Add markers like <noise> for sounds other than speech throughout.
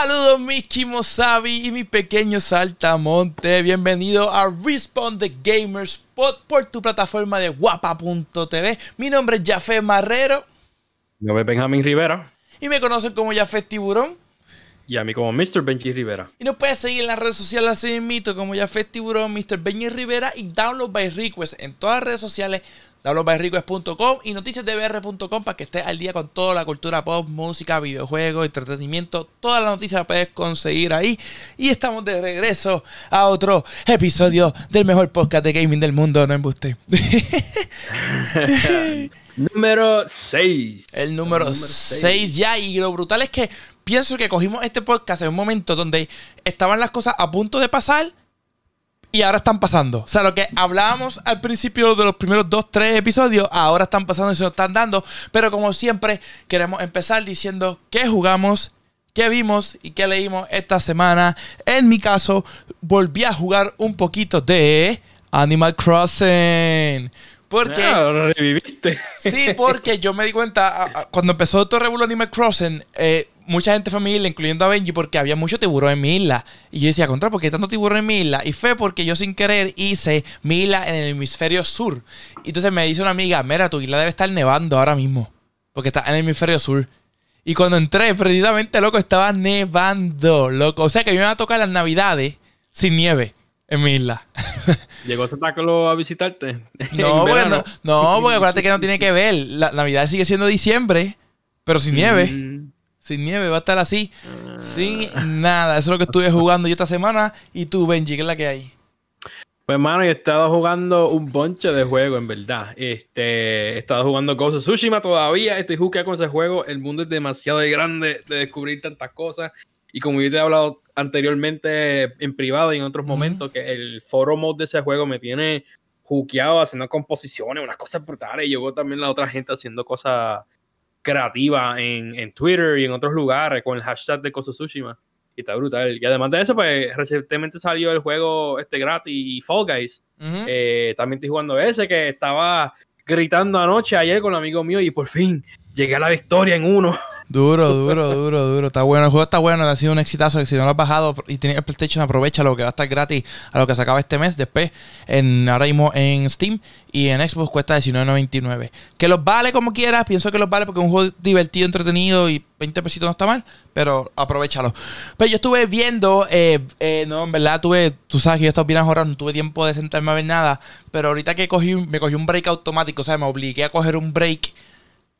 Saludos mis Kimosabi y mi pequeño saltamonte. Bienvenido a Respawn the Gamers por, por tu plataforma de guapa.tv. Mi nombre es Jafé Marrero. Mi nombre es Benjamín Rivera. Y me conocen como Jafé Tiburón. Y a mí como Mr. Benji Rivera. Y nos puedes seguir en las redes sociales así mito como Jafé Tiburón, Mr. Benji Rivera y Download by Request en todas las redes sociales downloadbyrequest.com y noticiasdbr.com para que estés al día con toda la cultura pop, música, videojuegos, entretenimiento. Todas las noticias las puedes conseguir ahí. Y estamos de regreso a otro episodio del mejor podcast de gaming del mundo. No embuste. <laughs> número 6. El número 6 ya. Y lo brutal es que pienso que cogimos este podcast en un momento donde estaban las cosas a punto de pasar y ahora están pasando. O sea, lo que hablábamos al principio de los primeros dos, tres episodios, ahora están pasando y se nos están dando. Pero como siempre, queremos empezar diciendo qué jugamos, qué vimos y qué leímos esta semana. En mi caso, volví a jugar un poquito de Animal Crossing. Porque. Ah, reviviste. Sí, porque yo me di cuenta, cuando empezó todo Revuelo Animal Crossing, eh, mucha gente fue a mi isla, incluyendo a Benji, porque había mucho tiburón en mi isla. Y yo decía, contra, ¿por qué tanto tiburón en mi isla? Y fue porque yo sin querer hice mi isla en el hemisferio sur. Y entonces me dice una amiga, mira, tu isla debe estar nevando ahora mismo. Porque está en el hemisferio sur. Y cuando entré, precisamente, loco, estaba nevando, loco. O sea que yo me iba a tocar las navidades sin nieve en mi isla. ¿Llegó Santa Claus a visitarte? <laughs> No, bueno, no, porque acuérdate que no tiene que ver. La Navidad sigue siendo diciembre, pero sin nieve. Mm. Sin nieve, va a estar así. Sin nada. Eso es lo que estuve jugando yo esta semana. Y tú, Benji, ¿qué es la que hay? Pues, hermano, he estado jugando un bonche de juegos, en verdad. Este, he estado jugando Ghost of Tsushima todavía. Estoy jugando con ese juego. El mundo es demasiado grande de descubrir tantas cosas. Y como yo te he hablado anteriormente en privado y en otros momentos, que el foro mod de ese juego me tiene juqueado haciendo composiciones, unas cosas brutales. Y yo también la otra gente haciendo cosas creativa en, en, Twitter y en otros lugares con el hashtag de Koso Tsushima. Y está brutal. Y además de eso, pues recientemente salió el juego este gratis Fall Guys. Eh, también estoy jugando ese que estaba gritando anoche ayer con un amigo mío y por fin llegué a la victoria en uno. Duro, duro, duro, duro. Está bueno. El juego está bueno. Ha sido un exitazo. Si no lo has bajado y tienes el PlayStation, aprovecha lo que va a estar gratis a lo que se acaba este mes. Después, en, ahora mismo en Steam y en Xbox cuesta $19.99. Que los vale como quieras. Pienso que los vale porque es un juego divertido, entretenido y 20 pesitos no está mal. Pero aprovechalo. Pero yo estuve viendo, eh, eh, no, en verdad, tuve, tú sabes que yo estaba bien ahora, no tuve tiempo de sentarme a ver nada. Pero ahorita que cogí, me cogí un break automático, o sea, me obligué a coger un break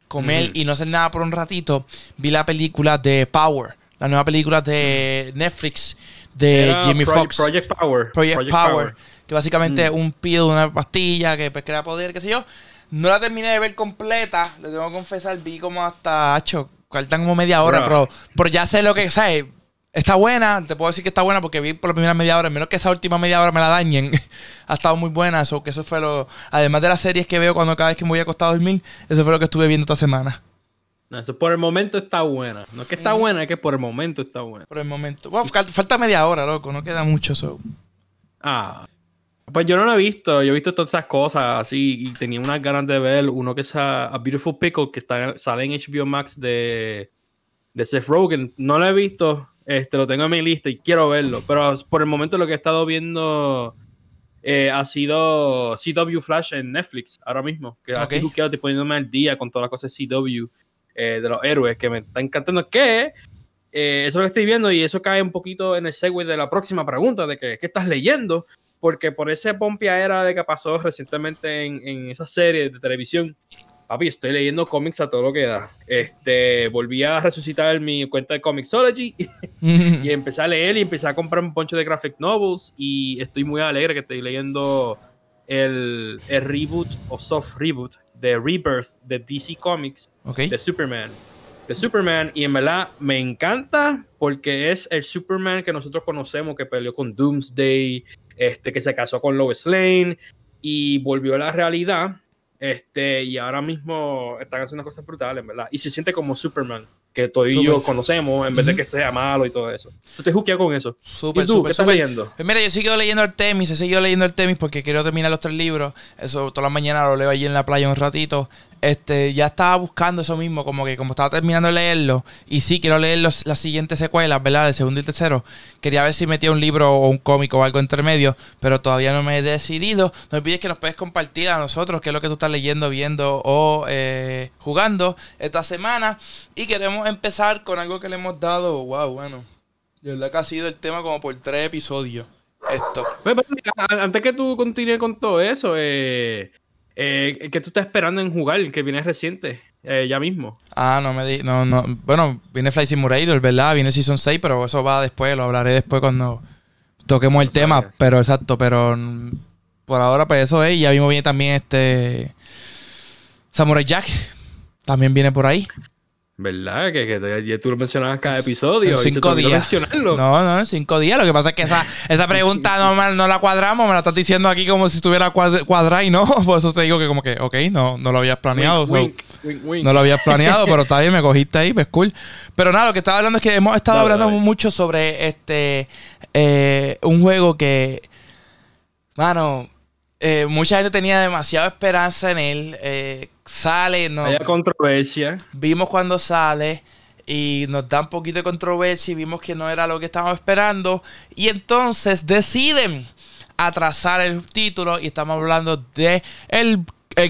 comer y no hacer nada por un ratito, vi la película de Power, la nueva película de Netflix de Jimmy Fox. Project Power. Project, Power, Que básicamente es un pill, una pastilla que pues, crea poder, qué sé yo. No la terminé de ver completa, le tengo que confesar, vi como hasta, hecho, faltan como media hora, pero, pero ya sé lo que, ¿sabes? Está buena, te puedo decir que está buena porque vi por la primera media hora, menos que esa última media hora me la dañen. <laughs> ha estado muy buena, eso, que eso fue lo. Además de las series que veo cuando cada vez que me voy acostado a dormir, eso fue lo que estuve viendo esta semana. eso por el momento está buena. No es que está buena, es que por el momento está buena. Por el momento. Bueno, falta media hora, loco, no queda mucho eso. Ah. Pues yo no lo he visto, yo he visto todas esas cosas así y tenía unas ganas de ver uno que es A, Beautiful Pickle que está, sale en HBO Max de, de Seth Rogen. No lo he visto, este, lo tengo en mi lista y quiero verlo. Pero por el momento lo que he estado viendo eh, ha sido CW Flash en Netflix ahora mismo. Que okay. estoy poniéndome al día con todas las cosas CW eh, de los héroes que me está encantando. Que eh, eso es lo que estoy viendo y eso cae un poquito en el segue de la próxima pregunta de que, ¿qué estás leyendo? Porque por ese pompia era de que pasó recientemente en, en esa serie de televisión papi, estoy leyendo cómics a todo lo que da. Este, volví a resucitar mi cuenta de Comixology <laughs> <laughs> y empecé a leer y empecé a comprar un poncho de graphic novels y estoy muy alegre que estoy leyendo el, reboot o soft reboot de Rebirth de DC Comics de Superman. De Superman y en verdad me encanta porque es el Superman que nosotros conocemos que peleó con Doomsday, este que se casó con Lois Lane y volvió a la realidad este, y ahora mismo están haciendo cosas brutales, ¿verdad? Y se siente como Superman, que todos y yo conocemos, en vez de que sea malo y todo eso. Yo te juzgué con eso. Súper, ¿Y tú, ¿qué estás leyendo? Pues mira, yo sigo leyendo el Temis, he seguido leyendo el Temis porque quiero terminar los tres libros. Eso todas las mañanas lo leo allí en la playa un ratito. Este, ya estaba buscando eso mismo, como que como estaba terminando de leerlo, y sí quiero leer los, las siguientes secuelas, ¿verdad? El segundo y el tercero. Quería ver si metía un libro o un cómic o algo entre medio, pero todavía no me he decidido. No olvides que nos puedes compartir a nosotros qué es lo que tú estás leyendo, viendo o eh, jugando esta semana. Y queremos empezar con algo que le hemos dado, wow, bueno, de verdad que ha sido el tema como por tres episodios. Esto. Pues, pues, antes que tú continúes con todo eso, eh, eh, que tú estás esperando en jugar, que viene reciente, eh, ya mismo. Ah, no me di, no, no. Bueno, viene Flight Simulator, ¿verdad? Viene Season 6, pero eso va después, lo hablaré después cuando toquemos el tema. Pero exacto, pero por ahora, pues eso es. Y ya mismo viene también este Samurai Jack. También viene por ahí. ¿Verdad? Que, que, tú lo mencionabas cada episodio. En cinco días. No, no, en cinco días. Lo que pasa es que esa, esa pregunta no, no la cuadramos, me la estás diciendo aquí como si estuviera cuadrada y no. <laughs> Por eso te digo que como que, ok, no, no lo habías planeado. no lo habías planeado, pero está bien, me cogiste ahí, pues cool. Pero nada, lo que estaba hablando es que hemos estado hablando mucho sobre este eh, un juego que, mano, eh, mucha gente tenía demasiada esperanza en él. Eh, sale, no. Hay controversia. Vimos cuando sale y nos da un poquito de controversia y vimos que no era lo que estábamos esperando. Y entonces deciden atrasar el título y estamos hablando de el,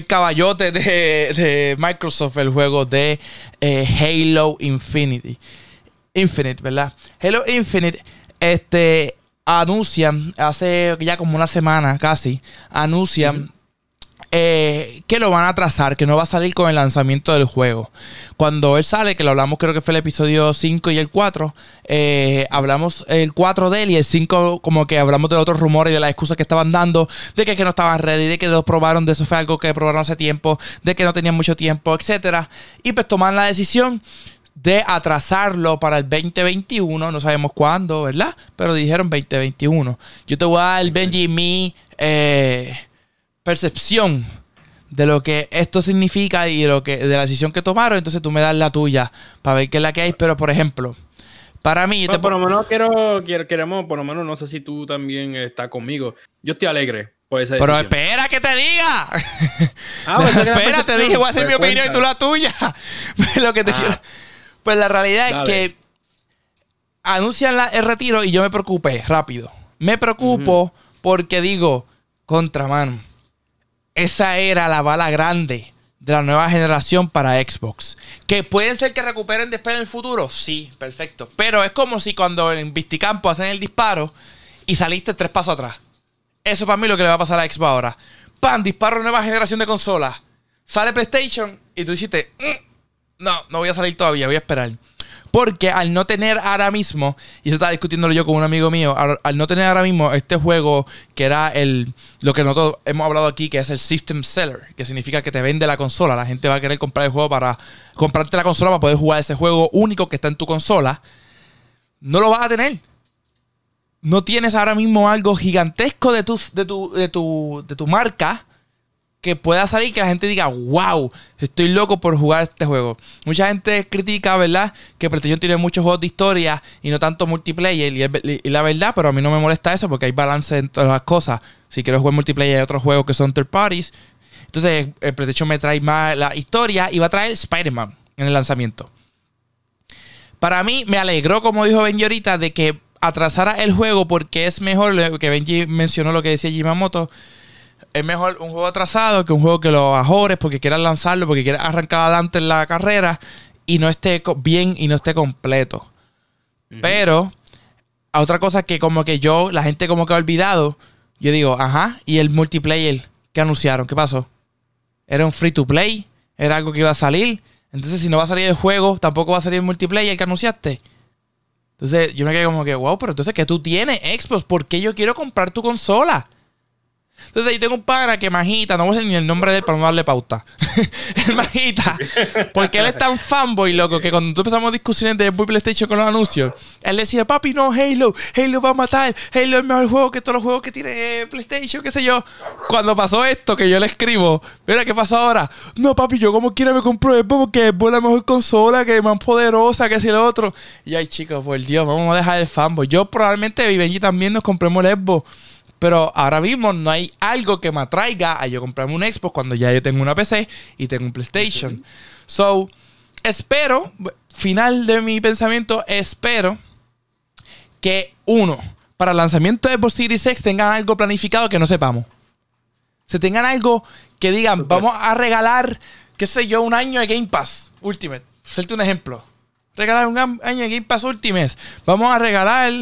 caballote de, Microsoft, el juego de eh, Halo Infinity. Infinite, ¿verdad? Halo Infinite, este, anuncian, hace ya como una semana casi, anuncian eh, que lo van a trazar, que no va a salir con el lanzamiento del juego. Cuando él sale, que lo hablamos creo que fue el episodio 5 y el 4, eh, hablamos el 4 de él y el 5 como que hablamos de otros rumores y de las excusas que estaban dando, de que, que no estaban ready, de que lo probaron, de eso fue algo que probaron hace tiempo, de que no tenían mucho tiempo, etcétera Y pues toman la decisión de atrasarlo para el 2021, no sabemos cuándo, ¿verdad? Pero dijeron 2021. Yo te voy a dar, Benji, mi eh, percepción de lo que esto significa y de, lo que, de la decisión que tomaron, entonces tú me das la tuya para ver qué es la que hay, pero por ejemplo, para mí... Pues por lo menos quiero, queremos, por lo menos no sé si tú también estás conmigo. Yo estoy alegre por esa Pero espera que te diga. Ah, pues <laughs> espera, te dije, voy a hacer mi opinión y tú la tuya. <laughs> lo que te ah. quiero... Pues la realidad es que anuncian el retiro y yo me preocupé rápido. Me preocupo porque digo, contramano, esa era la bala grande de la nueva generación para Xbox. ¿Que pueden ser que recuperen después en el futuro? Sí, perfecto. Pero es como si cuando en Visticampo hacen el disparo y saliste tres pasos atrás. Eso para mí es lo que le va a pasar a Xbox ahora. ¡Pam! Disparo nueva generación de consolas. Sale PlayStation y tú dijiste, mm, no, no voy a salir todavía, voy a esperar. Porque al no tener ahora mismo, y eso estaba discutiéndolo yo con un amigo mío, al, no tener ahora mismo este juego que era el lo que nosotros hemos hablado aquí, que es el System Seller, que significa que te vende la consola. La gente va a querer comprar el juego para comprarte la consola para poder jugar ese juego único que está en tu consola. No lo vas a tener. No tienes ahora mismo algo gigantesco de tu, de tu, de tu, de tu marca que pueda salir que la gente diga, wow, estoy loco por jugar este juego. Mucha gente critica, ¿verdad? Que PlayStation tiene muchos juegos de historia y no tanto multiplayer. Y, la verdad, pero a mí no me molesta eso porque hay balance en todas las cosas. Si quiero jugar multiplayer hay otros juegos que son third parties. Entonces, el PlayStation me trae más la historia y va a traer Spider-Man en el lanzamiento. Para mí, me alegró, como dijo Benji ahorita, de que atrasara el juego porque es mejor, que Benji mencionó lo que decía Jimamoto es mejor un juego atrasado que un juego que lo ajores porque quieras lanzarlo, porque quieras arrancar adelante en la carrera y no esté bien y no esté completo. Pero, a otra cosa que como que yo, la gente como que ha olvidado, yo digo, ajá, ¿y el multiplayer que anunciaron? ¿Qué pasó? ¿Era un free to play? ¿Era algo que iba a salir? Entonces, si no va a salir el juego, tampoco va a salir el multiplayer que anunciaste. Entonces, yo me quedé como que, wow, pero entonces, que tú tienes Xbox? ¿Por qué yo quiero comprar tu consola? Entonces ahí tengo un pana que Majita, no voy a decir ni el nombre de él para no darle pauta. <laughs> el Majita, porque él es tan fanboy, loco, que cuando empezamos discusiones de PlayStation con los anuncios, él decía, papi, no, Halo, Halo va a matar, Halo es el mejor juego que todos los juegos que tiene PlayStation, qué sé yo. Cuando pasó esto, que yo le escribo, mira, ¿qué pasa ahora? No, papi, yo como quiera me compro Xbox porque es la mejor consola, que es más poderosa, que si el otro. Y ay, chicos, por Dios, vamos a dejar el fanboy. Yo probablemente, y Benji también nos compremos el Xbox Pero ahora mismo no hay algo que me atraiga a yo comprarme un Xbox cuando ya yo tengo una PC y tengo un PlayStation. So, espero, final de mi pensamiento, espero que uno, para el lanzamiento de Xbox Series X tengan algo planificado que no sepamos. Se tengan algo que digan, vamos a regalar, qué sé yo, un año de Game Pass Ultimate. Hacerte un ejemplo. Regalar un año de Game Pass Ultimate. Vamos a regalar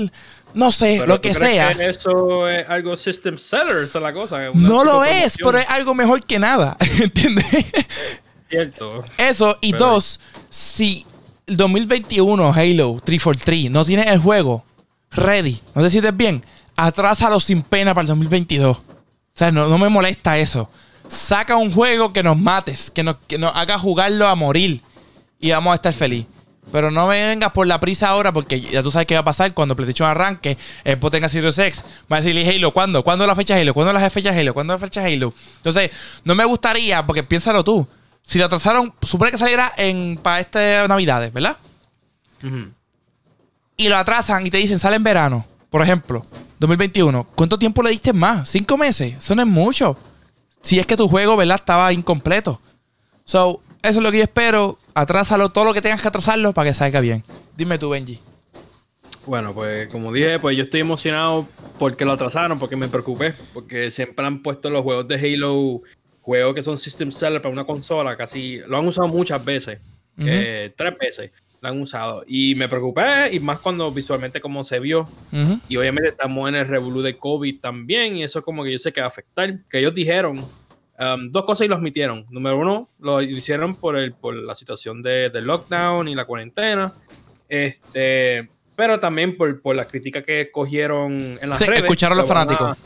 no sé, lo que sea. eso es algo system seller, esa es la cosa. No lo es, pero es algo mejor que nada. <laughs> ¿Entiendes? Cierto. Eso, y dos, si el 2021 Halo 343 no tiene el juego ready, no te sientes bien, atrásalo sin pena para el 2022. O sea, no, no me molesta eso. Saca un juego que nos mates, que nos, que nos haga jugarlo a morir y vamos a estar felices. Pero no me vengas por la prisa ahora porque ya tú sabes qué va a pasar cuando PlayStation arranque, Xbox tenga Series X. Va a decirle Halo, ¿cuándo? ¿Cuándo la fecha Halo? ¿Cuándo la fecha Halo? ¿Cuándo la fecha Halo? Entonces, no me gustaría, porque piénsalo tú. Si lo atrasaron, supone que saliera en, para este Navidades, ¿verdad? Y lo atrasan y te dicen, sale en verano, por ejemplo, 2021. ¿Cuánto tiempo le diste más? ¿Cinco meses? Eso no es mucho. Si es que tu juego, ¿verdad? Estaba incompleto. So, eso es lo que yo espero. Atrásalo todo lo que tengas que atrasarlo para que salga bien. Dime tú, Benji. Bueno, pues como dije, pues yo estoy emocionado porque lo atrasaron, porque me preocupé, porque siempre han puesto los juegos de Halo, juegos que son system seller para una consola, casi lo han usado muchas veces, eh, tres veces lo han usado. Y me preocupé, y más cuando visualmente como se vio. Y obviamente estamos en el revolú de COVID también, y eso como que yo sé que va a afectar. Que ellos dijeron Um, dos cosas y los admitieron. Número uno, lo hicieron por, el, por la situación de, lockdown y la cuarentena. Este, pero también por, por la crítica que cogieron en las redes. Escucharon los fanáticos.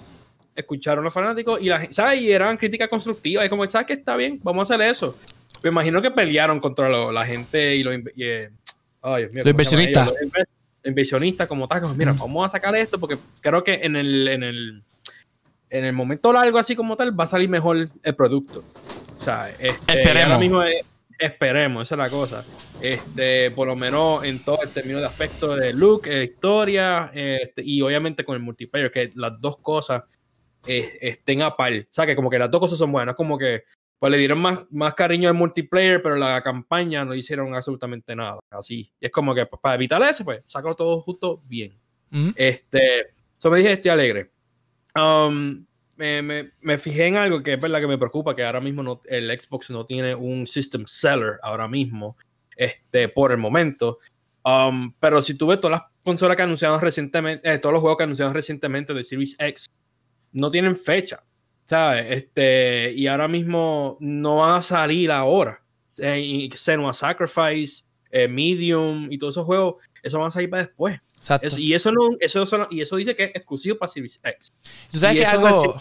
escucharon los fanáticos y, la, ¿sabes? y eran críticas constructivas. Y como, ¿sabes que Está bien, vamos a hacer eso. Me imagino que pelearon contra la gente y los, eh, inversionistas. Los inversionistas como tal. mira, vamos a sacar esto porque creo que en el, en el en el momento largo, así como tal, va a salir mejor el producto. O sea, este, esperemos. mismo esperemos, esa es la cosa. Este, por lo menos en todo el término de aspecto de look, de historia, este, y obviamente con el multiplayer, que las dos cosas eh, estén a par. O sea, que como que las dos cosas son buenas, como que pues le dieron más, más cariño al multiplayer, pero la campaña no hicieron absolutamente nada. Así. Y es como que pues, para evitar eso, pues, sacarlo todo justo bien. Este, eso me dije, estoy alegre. Um, me, fijé en algo que es verdad que me preocupa, que ahora mismo el Xbox no tiene un system seller ahora mismo, este, por el momento. Um, pero si tú ves todas las consolas que anunciaron recientemente, eh, todos los juegos que anunciaron recientemente de Series X, no tienen fecha, ¿sabes? Este, y ahora mismo no van a salir ahora. Eh, Senua Sacrifice, eh, Medium y todos esos juegos, eso van a salir para después y, eso no, eso, y eso dice que es exclusivo para Series X. Tú sabes que algo.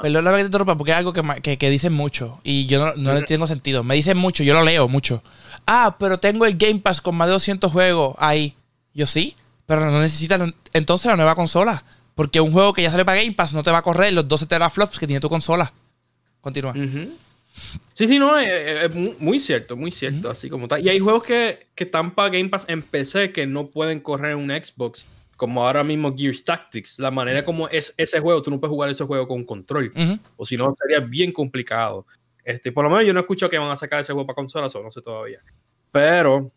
Perdón que te interrumpa, porque es algo que, que, dicen mucho y yo no, no le tengo sentido. Me dicen mucho, yo lo leo mucho. Ah, pero tengo el Game Pass con más de 200 juegos ahí. Yo sí, pero no necesitas entonces la nueva consola. Porque un juego que ya sale para Game Pass no te va a correr los 12 teraflops que tiene tu consola. Continúa. Sí, sí, no, es, muy cierto, muy cierto, así como tal. Y hay juegos que, que están para Game Pass en PC que no pueden correr en un Xbox, como ahora mismo Gears Tactics. La manera como es ese juego, tú no puedes jugar ese juego con control, o si no, sería bien complicado. Este, por lo menos yo no escucho que van a sacar ese juego para consolas, o no sé todavía. Pero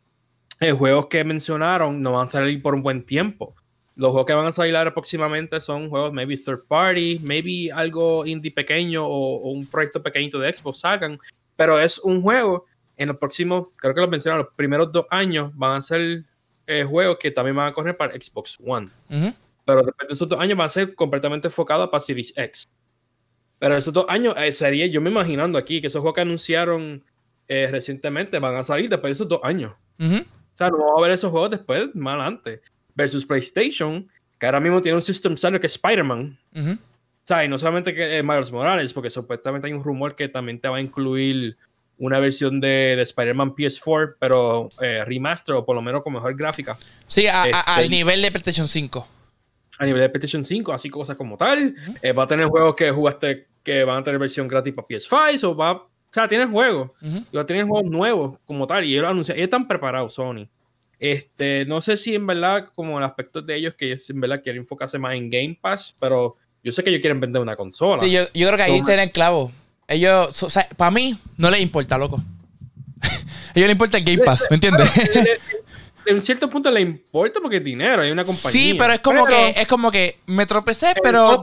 los juegos que mencionaron no van a salir por un buen tiempo. Los juegos que van a salir próximamente son juegos maybe third party, maybe algo indie pequeño o, un proyecto pequeñito de Xbox sacan, pero es un juego en los próximos, creo que lo mencionaron, los primeros dos años van a ser eh, juegos que también van a correr para Xbox One. Pero después de esos dos años van a ser completamente enfocados para Series X. Pero esos dos años eh, sería, yo me imaginando aquí, que esos juegos que anunciaron eh, recientemente van a salir después de esos dos años. O sea, no vamos a ver esos juegos después, más adelante versus PlayStation, que ahora mismo tiene un system seller que es Spider-Man. O sea, y no solamente que es Miles Morales, porque supuestamente hay un rumor que también te va a incluir una versión de, de Spider-Man PS4, pero eh, remaster o por lo menos con mejor gráfica. Sí, este, al nivel de PlayStation 5. A nivel de PlayStation 5, así cosas como tal. Eh, va a tener juegos que jugaste que van a tener versión gratis para PS5, o va. O sea, tienes juegos. Uh -huh. Tienes juegos nuevos como tal. Y ellos anuncian. Ellos están preparados, Sony. Este, no sé si en verdad, como el aspecto de ellos, que ellos en verdad quieren enfocarse más en Game Pass, pero Yo sé que ellos quieren vender una consola. Sí, yo, yo creo que ahí tienen el clavo. Ellos, o sea, para mí, no les importa, loco. <laughs> a ellos les importa el Game Pass, ¿me entiendes? <laughs> en cierto punto le importa porque es dinero, hay una compañía. Sí, pero es como que es como que me tropecé, pero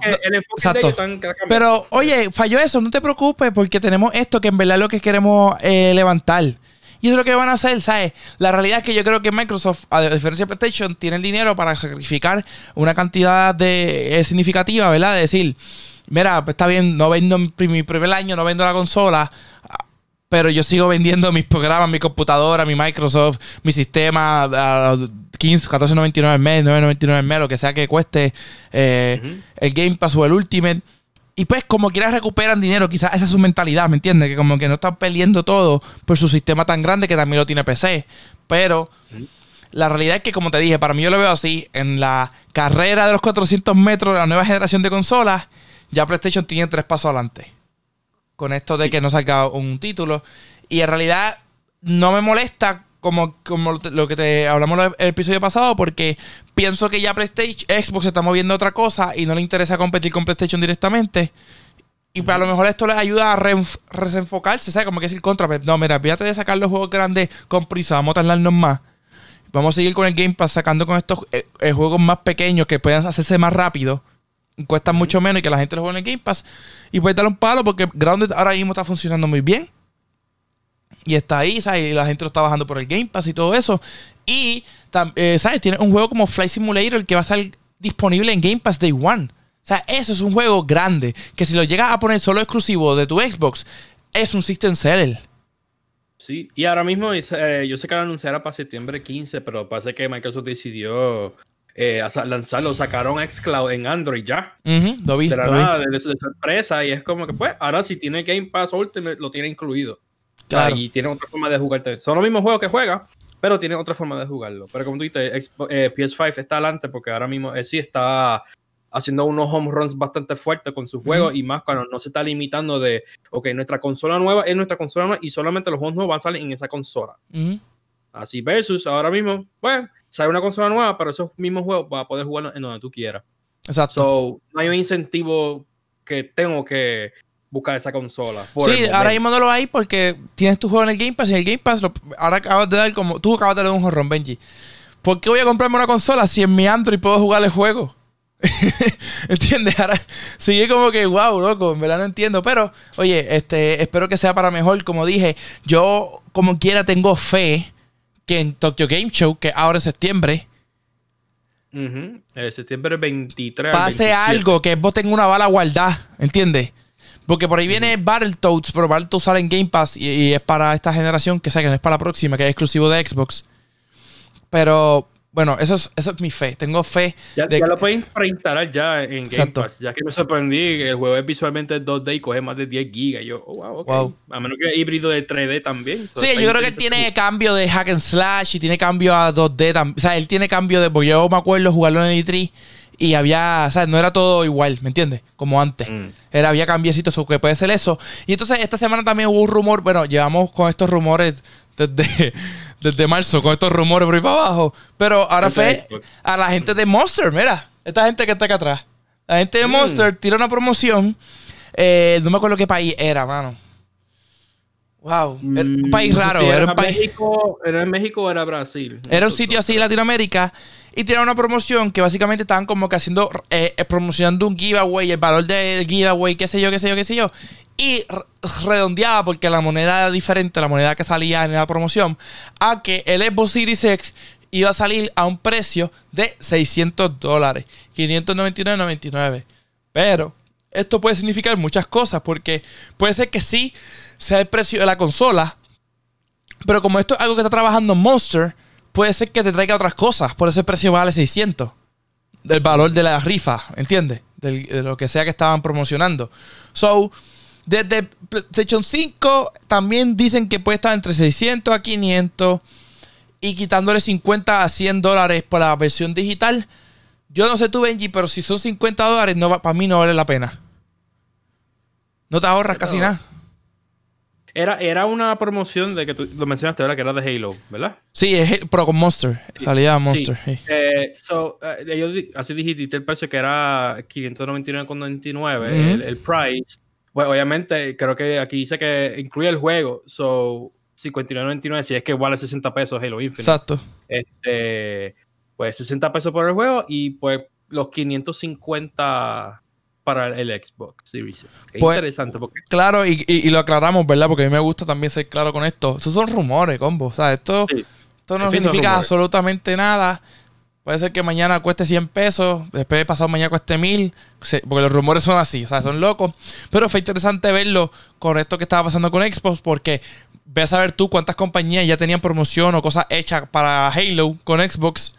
exacto. pero oye, falló eso, no te preocupes porque tenemos esto que en verdad es lo que queremos eh, levantar. Y eso es lo que van a hacer, ¿sabes? La realidad es que yo creo que Microsoft, a diferencia de PlayStation, tiene el dinero para sacrificar una cantidad de eh, significativa, ¿verdad? De decir, mira, pues está bien, no vendo mi primer año, no vendo la consola, pero yo sigo vendiendo mis programas, mi computadora, mi Microsoft, mi sistema a 15, 14.99 al mes, 9.99 al mes, lo que sea que cueste eh, el Game Pass o el Ultimate. Y pues como quiera recuperan dinero, quizás esa es su mentalidad, ¿me entiendes? Que como que no están peleando todo por su sistema tan grande que también lo tiene PC. Pero la realidad es que, como te dije, para mí yo lo veo así, en la carrera de los 400 metros de la nueva generación de consolas, ya PlayStation tiene tres pasos adelante con esto de que no salga un título. Y en realidad no me molesta como, como lo que te hablamos en el episodio pasado, porque pienso que ya PlayStation, Xbox se está moviendo a otra cosa y no le interesa competir con PlayStation directamente. Y para lo mejor esto les ayuda a desenfocarse, ¿sabes? Como que decir contra. Pero no, mira, fíjate de sacar los juegos grandes con prisa, vamos a tardarnos más. Vamos a seguir con el Game Pass sacando con estos eh, eh, juegos más pequeños que puedan hacerse más rápido cuesta mucho menos y que la gente lo juegue en el Game Pass. Y puede dar un palo porque Grounded ahora mismo está funcionando muy bien. Y está ahí, ¿sabes? Y la gente lo está bajando por el Game Pass y todo eso. Y, eh, ¿sabes? Tiene un juego como Flight Simulator que va a estar disponible en Game Pass Day One. O sea, eso es un juego grande. Que si lo llegas a poner solo exclusivo de tu Xbox, es un system seller. Sí, y ahora mismo eh, yo sé que lo anunciará para septiembre 15, pero parece que Microsoft decidió eh, lanzarlo, sacaron Xcloud en Android ya. lo vi, de la nada, de, sorpresa. Y es como que, pues, ahora si tiene Game Pass Ultimate, lo tiene incluido. Claro. y tiene otra forma de jugar. Son los mismos juegos que juega, pero tiene otra forma de jugarlo. Pero como tú dices, eh, PS5 está adelante porque ahora mismo eh, sí está haciendo unos home runs bastante fuertes con sus juegos y más cuando no se está limitando de, ok, nuestra consola nueva es nuestra consola nueva y solamente los juegos nuevos van a salir en esa consola. Así versus ahora mismo, pues, sale una consola nueva, pero esos mismos juegos vas a poder jugar en donde tú quieras. Exacto. So, no hay un incentivo que tengo que buscar esa consola. Sí, ahora mismo no lo hay porque tienes tu juego en el Game Pass y el Game Pass ahora acabas de dar como. Tú acabas de dar un jorrón, Benji. ¿Por qué voy a comprarme una consola si en mi Android puedo jugar el juego? <laughs> ¿Entiendes? Ahora sigue como que, wow, loco, en verdad no entiendo. Pero, oye, este, espero que sea para mejor. Como dije, yo como quiera tengo fe que en Tokyo Game Show, que ahora es septiembre. Uh septiembre 23. Pase algo, que vos tengas una bala guardada, ¿entiendes? Porque por ahí viene Battletoads, pero Battletoads sale en Game Pass y, es para esta generación, que sé que no es para la próxima, que es exclusivo de Xbox. Pero bueno, eso es, eso es mi fe. Tengo fe. Ya, de... ya lo pueden preinstalar ya en Game Pass. Ya que me sorprendí que el juego es visualmente 2D y coge más de 10 gigas. Yo, oh, wow, ok. A menos que híbrido de 3D también. sí, yo creo que él tiene cambio de hack and slash y tiene cambio a 2D también. O sea, él tiene cambio de. Porque yo me acuerdo jugarlo en el E3 y había. O sea, no era todo igual, ¿me entiendes? Como antes. Mm. Era, había cambiecitos, o que puede ser eso. Y entonces esta semana también hubo un rumor. Bueno, llevamos con estos rumores desde <laughs> desde marzo con estos rumores por ahí para abajo. Pero ahora fue a la gente de Monster, mira, esta gente que está acá atrás. La gente de mm. Monster tira una promoción. Eh, no me acuerdo qué país era, mano. Wow, era un mm, país raro. era, un país... México, ¿Era en México o era Brasil? Era un sitio así en Latinoamérica. Y tiraron una promoción que básicamente estaban como que haciendo, eh, eh, promocionando un giveaway, el valor del giveaway, qué sé yo, qué sé yo, qué sé yo y redondeaba porque la moneda era diferente, la moneda que salía en la promoción, a que el Xbox Series X iba a salir a un precio de 600 dólares, 599.99. Pero esto puede significar muchas cosas porque puede ser que sí sea el precio de la consola, pero como esto es algo que está trabajando Monster, puede ser que te traiga otras cosas, por ese precio vale 600 del valor de la rifa, ¿entiendes? de lo que sea que estaban promocionando. So, desde PlayStation 5 también dicen que puede estar entre 600 a 500 y quitándole 50 a 100 dólares por la versión digital. Yo no sé tú, Benji, pero si son 50 dólares, no, para mí no vale la pena. No te ahorras casi nada. Era, era una promoción de que tú lo mencionaste, ¿verdad? Que era de Halo, ¿verdad? Sí, es, pero con Monster. Salía Monster. Sí. Eh, so, eh, así dijiste el precio que era 599,99 el, el price. Pues obviamente, creo que aquí dice que incluye el juego. So, 59.99 si es que vale 60 pesos Halo Infinite. Exacto. Este, pues 60 pesos por el juego y pues los 550 para el Xbox Series. Qué pues, interesante. Porque... Claro, y, lo aclaramos, ¿verdad? Porque a mí me gusta también ser claro con esto. Estos son rumores, combo. O sea, esto, esto no significa absolutamente nada. Puede ser que mañana cueste 100 pesos, después de pasado mañana cueste 1000, porque los rumores son así, o sea, son locos. Pero fue interesante verlo con esto que estaba pasando con Xbox, porque ves a ver tú cuántas compañías ya tenían promoción o cosas hechas para Halo con Xbox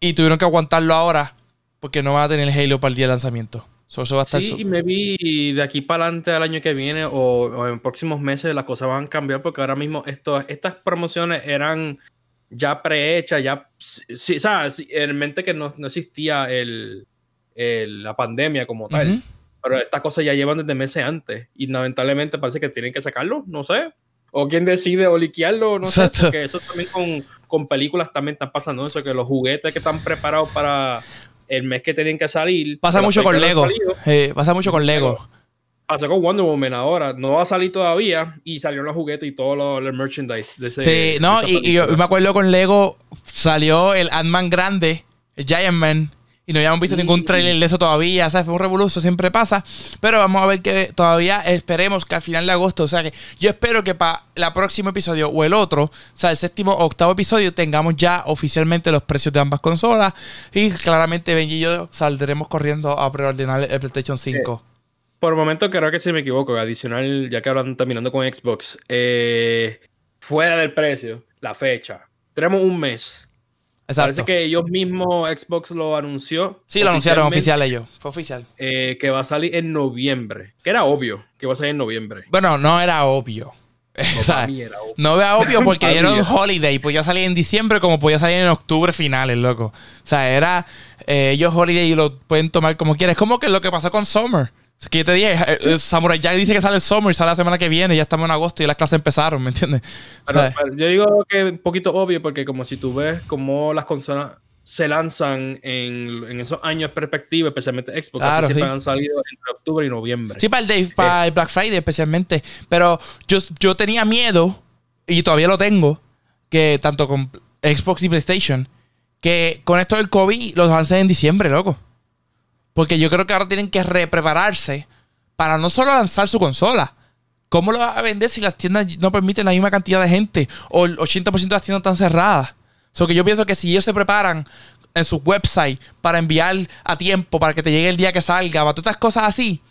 y tuvieron que aguantarlo ahora porque no va a tener Halo para el día de lanzamiento. eso va a estar sí, y me vi de aquí para adelante al año que viene o, en próximos meses las cosas van a cambiar porque ahora mismo esto, estas promociones eran ya prehechas, ya, sí, o sea, en mente que no, existía el, la pandemia como tal. Pero estas cosas ya llevan desde meses antes y lamentablemente parece que tienen que sacarlo, no sé, o quién decide o liquearlo, no sé, porque eso también con, con, películas también está pasando eso, que los juguetes que están preparados para el mes que tienen que salir. Pasa mucho con Lego. pasa mucho con Lego. Pasa con Wonder Woman ahora, no va a salir todavía y salió los juguetes y todo lo, el merchandise de ese. Sí, no, y, yo me acuerdo con Lego salió el Ant-Man grande, el Giant Man, y no habíamos visto ningún trailer de eso todavía, ¿sabes? Fue un revolución, siempre pasa. Pero vamos a ver que todavía esperemos que al final de agosto, o sea que yo espero que para el próximo episodio o el otro, o sea, el séptimo o octavo episodio, tengamos ya oficialmente los precios de ambas consolas. Y claramente Benji y yo saldremos corriendo a preordenar el PlayStation 5. Eh, por el momento creo que si me equivoco, adicional, ya que ahora están terminando con Xbox, eh, fuera del precio, la fecha. Tenemos un mes Parece que ellos mismos, Xbox lo anunció. Sí, lo anunciaron oficial ellos. Fue oficial. Eh, que va a salir en noviembre. Que era obvio que va a salir en noviembre. Bueno, no era obvio. No, <laughs> era obvio. <laughs> porque era un holiday. Podía salir en diciembre como podía salir en octubre finales, loco. O sea, era eh, ellos holiday y lo pueden tomar como quieran. Es como que lo que pasó con Summer. Que yo te dije, eh, eh, Samurai Jack dice que sale el Summer y sale la semana que viene. Ya estamos en agosto y las clases empezaron, ¿me entiendes? yo digo que es un poquito obvio porque como si tú ves cómo las consolas se lanzan en, esos años perspectiva, especialmente Xbox, claro, siempre han salido entre octubre y noviembre. Sí, para el, day, para el Black Friday especialmente. Pero yo, yo tenía miedo, y todavía lo tengo, que tanto con Xbox y PlayStation, que con esto del COVID los lancen en diciembre, loco. Porque yo creo que ahora tienen que reprepararse para no solo lanzar su consola. ¿Cómo lo va a vender si las tiendas no permiten la misma cantidad de gente? O el 80% de las tiendas están cerradas. So que yo pienso que si ellos se preparan en su website para enviar a tiempo, para que te llegue el día que salga, para todas estas cosas así,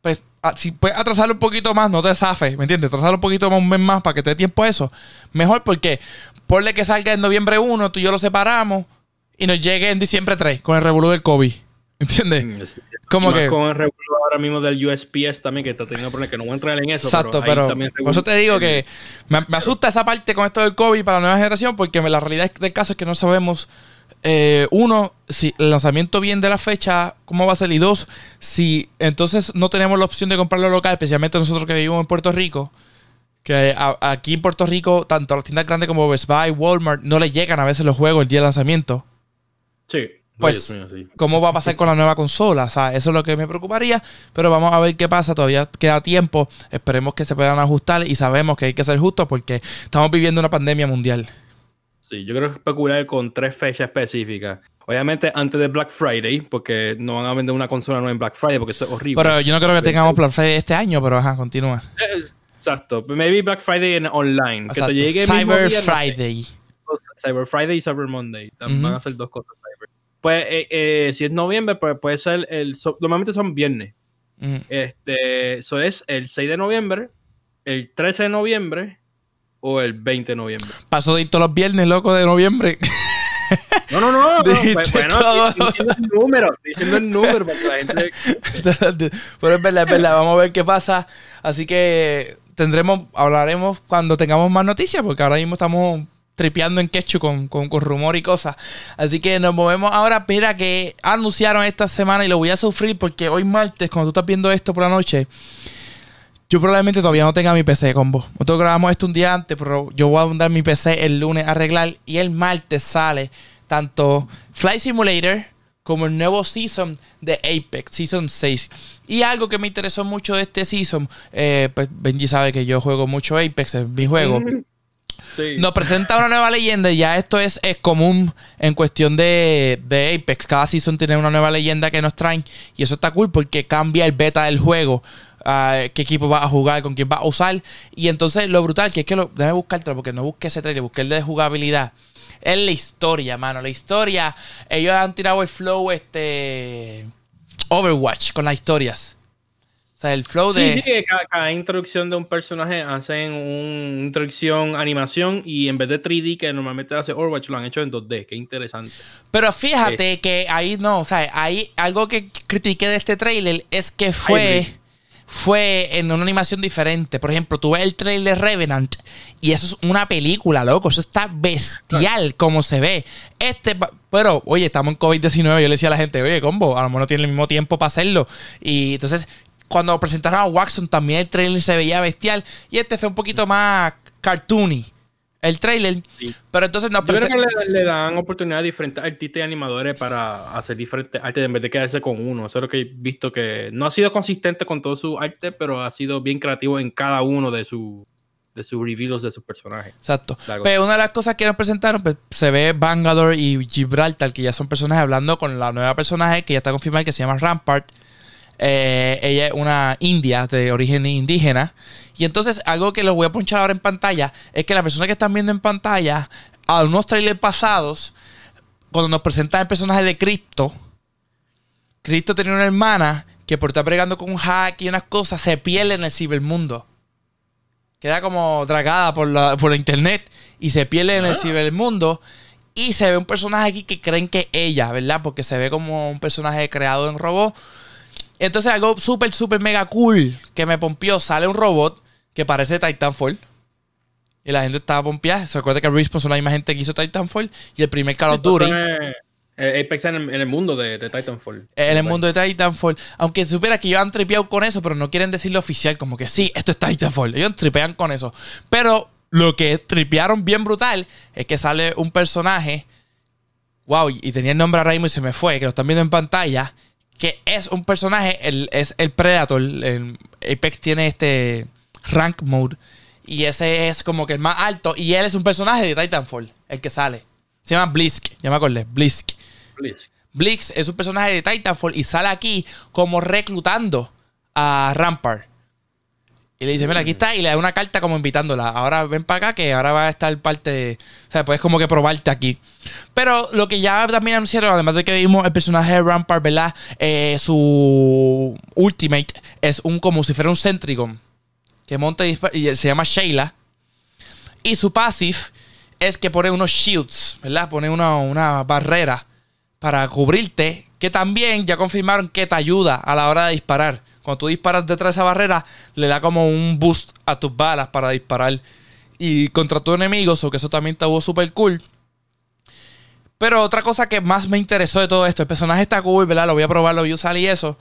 pues si puedes atrasarlo un poquito más, no te zafes, ¿me entiendes? Atrasarlo un poquito más, un mes más para que te dé tiempo a eso. Mejor porque ponle que salga en noviembre 1, tú y yo lo separamos y nos llegue en diciembre 3 con el revolú del COVID. ¿Entiendes? Mm, Como que... Con el revuelo ahora mismo del USPS también, que está teniendo problemas, que no voy a entrar en eso. Exacto, pero, por eso te digo que me, asusta esa parte con esto del COVID para la nueva generación, porque la realidad del caso es que no sabemos, eh, uno, si el lanzamiento viene de la fecha, cómo va a ser, y dos, si entonces no tenemos la opción de comprarlo local, especialmente nosotros que vivimos en Puerto Rico, que aquí en Puerto Rico, tanto a las tiendas grandes como Best Buy, Walmart, no le llegan a veces los juegos el día de lanzamiento. Sí pues, ¿cómo va a pasar con la nueva consola? O sea, eso es lo que me preocuparía, pero vamos a ver qué pasa. Todavía queda tiempo. Esperemos que se puedan ajustar y sabemos que hay que ser justos porque estamos viviendo una pandemia mundial. Sí, yo creo que especular con tres fechas específicas. Obviamente antes de Black Friday, porque no van a vender una consola nueva en Black Friday, porque eso es horrible. Pero yo no creo que tengamos Black Friday este año, pero ajá, continúa. Exacto. Maybe Black Friday en online. Que te llegue Cyber Friday. Cyber Friday y Cyber Monday. Van a ser dos cosas. Pues eh, eh, si es noviembre, pues puede ser el. normalmente son viernes. Este, eso es el 6 de noviembre, el 13 de noviembre o el 20 de noviembre. Paso de ir todos los viernes, loco, de noviembre. <laughs> No, no, no. no pues, bueno, diciendo el número, diciendo el número para que la gente. <laughs> Pero es verdad, es verdad. Vamos a ver qué pasa. Así que tendremos, hablaremos cuando tengamos más noticias, porque ahora mismo estamos tripeando en quechu con, con, rumor y cosas. Así que nos movemos ahora. Mira que anunciaron esta semana y lo voy a sufrir porque hoy martes, cuando tú estás viendo esto por la noche, Yo probablemente todavía no tenga mi PC combo. Nosotros grabamos esto un día antes, pero yo voy a mandar mi PC el lunes a arreglar y el martes sale tanto Flight Simulator como el nuevo season de Apex, Season 6. Y algo que me interesó mucho de este season, eh, pues Benji sabe que yo juego mucho Apex, es mi juego. Nos presenta una nueva leyenda y ya esto es, común en cuestión de, de, Apex. Cada season tiene una nueva leyenda que nos traen y eso está cool porque cambia el beta del juego. Ah, qué equipo va a jugar, con quién va a usar. Y entonces lo brutal, que es que lo, déjame buscártelo porque no busqué ese trailer, busqué el de jugabilidad. Es la historia, mano. La historia, ellos han tirado el flow este Overwatch con las historias. O sea, el flow de. Sí, sí, cada, introducción de un personaje hacen una introducción, animación y en vez de 3D que normalmente hace Overwatch lo han hecho en 2D. Qué interesante. Pero fíjate que ahí no, o sea, ahí algo que critiqué de este trailer es que fue. Fue en una animación diferente. Por ejemplo, tú ves el trailer Revenant y eso es una película, loco. Eso está bestial como se ve. Este, pero, oye, estamos en COVID-19. Yo le decía a la gente, oye, combo, a lo mejor no tiene el mismo tiempo para hacerlo. Y entonces cuando presentaron a Waxon también el trailer se veía bestial. Y este fue un poquito más cartoony. El trailer. Pero entonces no Yo creo que le, dan oportunidad a diferentes artistas y animadores para hacer diferentes artes en vez de quedarse con uno. Eso es lo que he visto que no ha sido consistente con todo su arte, pero ha sido bien creativo en cada uno de sus de sus reveals de sus personajes. Exacto. Pero una de las cosas que nos presentaron, pues, se ve Bangalore y Gibraltar, que ya son personajes hablando con la nueva personaje que ya está confirmada que se llama Rampart. Eh, ella es una india de origen indígena. Y entonces, algo que les voy a ponchar ahora en pantalla es que la persona que están viendo en pantalla, a unos trailers pasados, cuando nos presentan el personaje de Cristo, Cristo tenía una hermana que por estar bregando con un hack y unas cosas se pierde en el cibermundo. Queda como dragada por la, por internet y se pierde en el ah. cibermundo. Y se ve un personaje aquí que creen que ella, ¿verdad? Porque se ve como un personaje creado en robot. Entonces algo súper, súper mega cool que me pompió. Sale un robot que parece Titanfall. Y la gente estaba pompeada. Se acuerda que Respawn son la misma gente que hizo Titanfall. Y el primer Call of Duty. Apex en el, en el mundo de, Titanfall. En el mundo de Titanfall. Aunque supiera que ellos han tripeado con eso, pero no quieren decirlo oficial. Como que sí, esto es Titanfall. Ellos tripean con eso. Pero lo que tripearon bien brutal es que sale un personaje. Wow, y tenía el nombre ahora mismo y se me fue, que lo están viendo en pantalla que es un personaje, es el Predator. El Apex tiene este rank mode. Y ese es como que el más alto. Y él es un personaje de Titanfall, el que sale. Se llama Blisk, ya me acordé, Blisk. Blisk. Blisk es un personaje de Titanfall y sale aquí como reclutando a Rampart. Y le dice, mira, aquí está, y le da una carta como invitándola. Ahora ven para acá, que ahora va a estar parte. O sea, puedes como que probarte aquí. Pero lo que ya también anunciaron, además de que vimos el personaje de Rampart, ¿verdad? Eh, su ultimate es un como si fuera un Centrigon. Que monta y, y se llama Sheila. Y su passive es que pone unos shields, ¿verdad? Pone una, una barrera para cubrirte. Que también ya confirmaron que te ayuda a la hora de disparar. Cuando tú disparas detrás de esa barrera, le da como un boost a tus balas para disparar. Y contra tus enemigos, o que eso también estuvo súper cool. Pero otra cosa que más me interesó de todo esto, el personaje está cool, ¿verdad? Lo voy a probar, lo voy a usar y eso.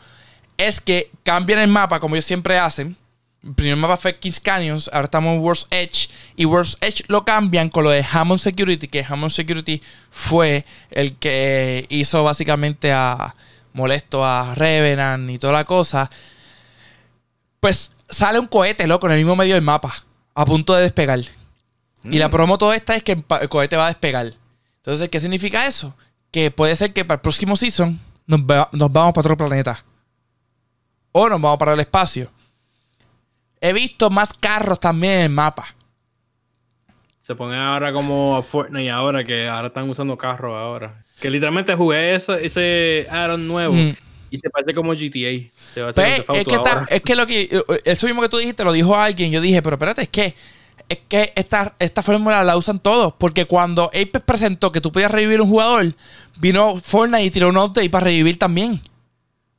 Es que cambian el mapa como ellos siempre hacen. El primer mapa fue Kings Canyons, ahora estamos en World's Edge. Y World's Edge lo cambian con lo de Hammond Security, que Hammond Security fue el que hizo básicamente a molesto a Revenant y toda la cosa pues sale un cohete, loco, en el mismo medio del mapa, a punto de despegar. Y la mm. promo toda esta es que el cohete va a despegar. Entonces, ¿qué significa eso? Que puede ser que para el próximo season nos, vamos para otro planeta. O nos vamos para el espacio. He visto más carros también en el mapa. Se pone ahora como Fortnite ahora, que ahora están usando carros ahora. Que literalmente jugué eso, ese Aaron nuevo. Mm. Y se parece como GTA. Pues, es, que es que lo que. Eh, eh, eso mismo que tú dijiste lo dijo alguien. Yo dije, pero espérate, es que. Es que esta, esta fórmula la usan todos. Porque cuando Apex presentó que tú podías revivir un jugador, vino Fortnite y tiró un update para revivir también.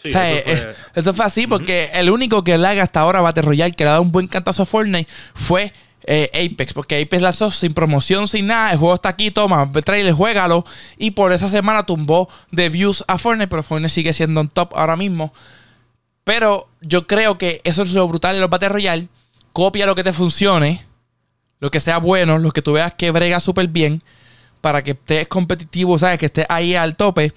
o sea, eh, fue así, porque el único que le haga hasta ahora Battle Royale que le ha dado un buen cantazo a Fortnite fue eh, Apex, porque Apex lanzó sin promoción, sin nada. El juego está aquí, toma, trailer, juégalo. Y por esa semana tumbó de views a Fortnite, pero Fortnite sigue siendo un top ahora mismo. Pero yo creo que eso es lo brutal de los Battle Royale. Copia lo que te funcione, lo que sea bueno, lo que tú veas que brega súper bien, para que estés competitivo, ¿sabes? Que estés ahí al tope.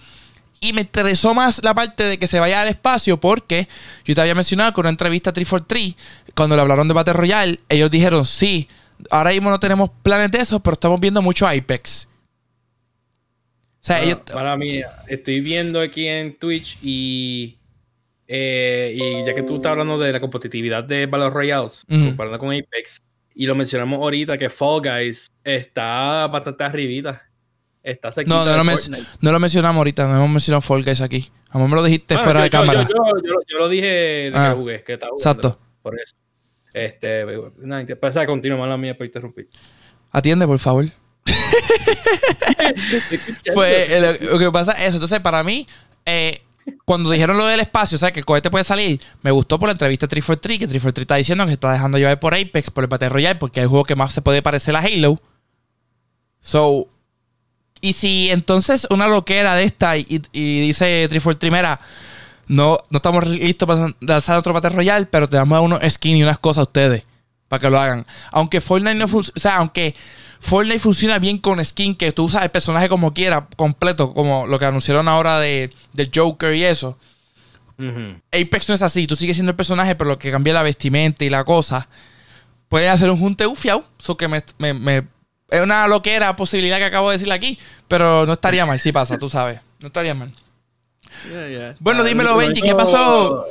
Y me interesó más la parte de que se vaya al espacio porque yo te había mencionado con una entrevista a 343, cuando le hablaron de Battle Royale, ellos dijeron, sí, ahora mismo no tenemos planes de eso, pero estamos viendo mucho Apex. O sea, ellos... Para mí, estoy viendo aquí en Twitch y, eh, y ya que tú estás hablando de la competitividad de Battle Royales, comparando con Apex, y lo mencionamos ahorita que Fall Guys está bastante arribita. Está no, no, lo no lo mencionamos ahorita, no hemos mencionado Fall Guys aquí. A mí me lo dijiste ah, fuera de cámara. Yo, lo dije de que ah, jugué, que estaba Exacto. Por eso. Este, nada, pasa continúa mala mía para interrumpir. Atiende, por favor. <laughs> pues lo, que pasa es eso. Entonces, para mí, eh, cuando dijeron lo del espacio, o sea, que el cohete puede salir, me gustó por la entrevista 343, que 343 está diciendo que está dejando llevar por Apex, por el Battle Royale, porque es el juego que más se puede parecer a Halo. So, y si entonces una loquera de esta y, dice Triforce Trimera, no, no estamos listos para lanzar otro Battle Royale, pero te damos unos skins y unas cosas a ustedes para que lo hagan. Aunque Fortnite no funciona, o sea, aunque Fortnite funciona bien con skin, que tú usas el personaje como quieras, completo, como lo que anunciaron ahora de, del Joker y eso. Apex no es así, tú sigues siendo el personaje, pero lo que cambia la vestimenta y la cosa. Puedes hacer un junte ufiao, eso que me es una loquera posibilidad que acabo de decir aquí, pero no estaría mal si pasa, tú sabes. No estaría mal. Bueno, dímelo, Benji, ¿qué pasó?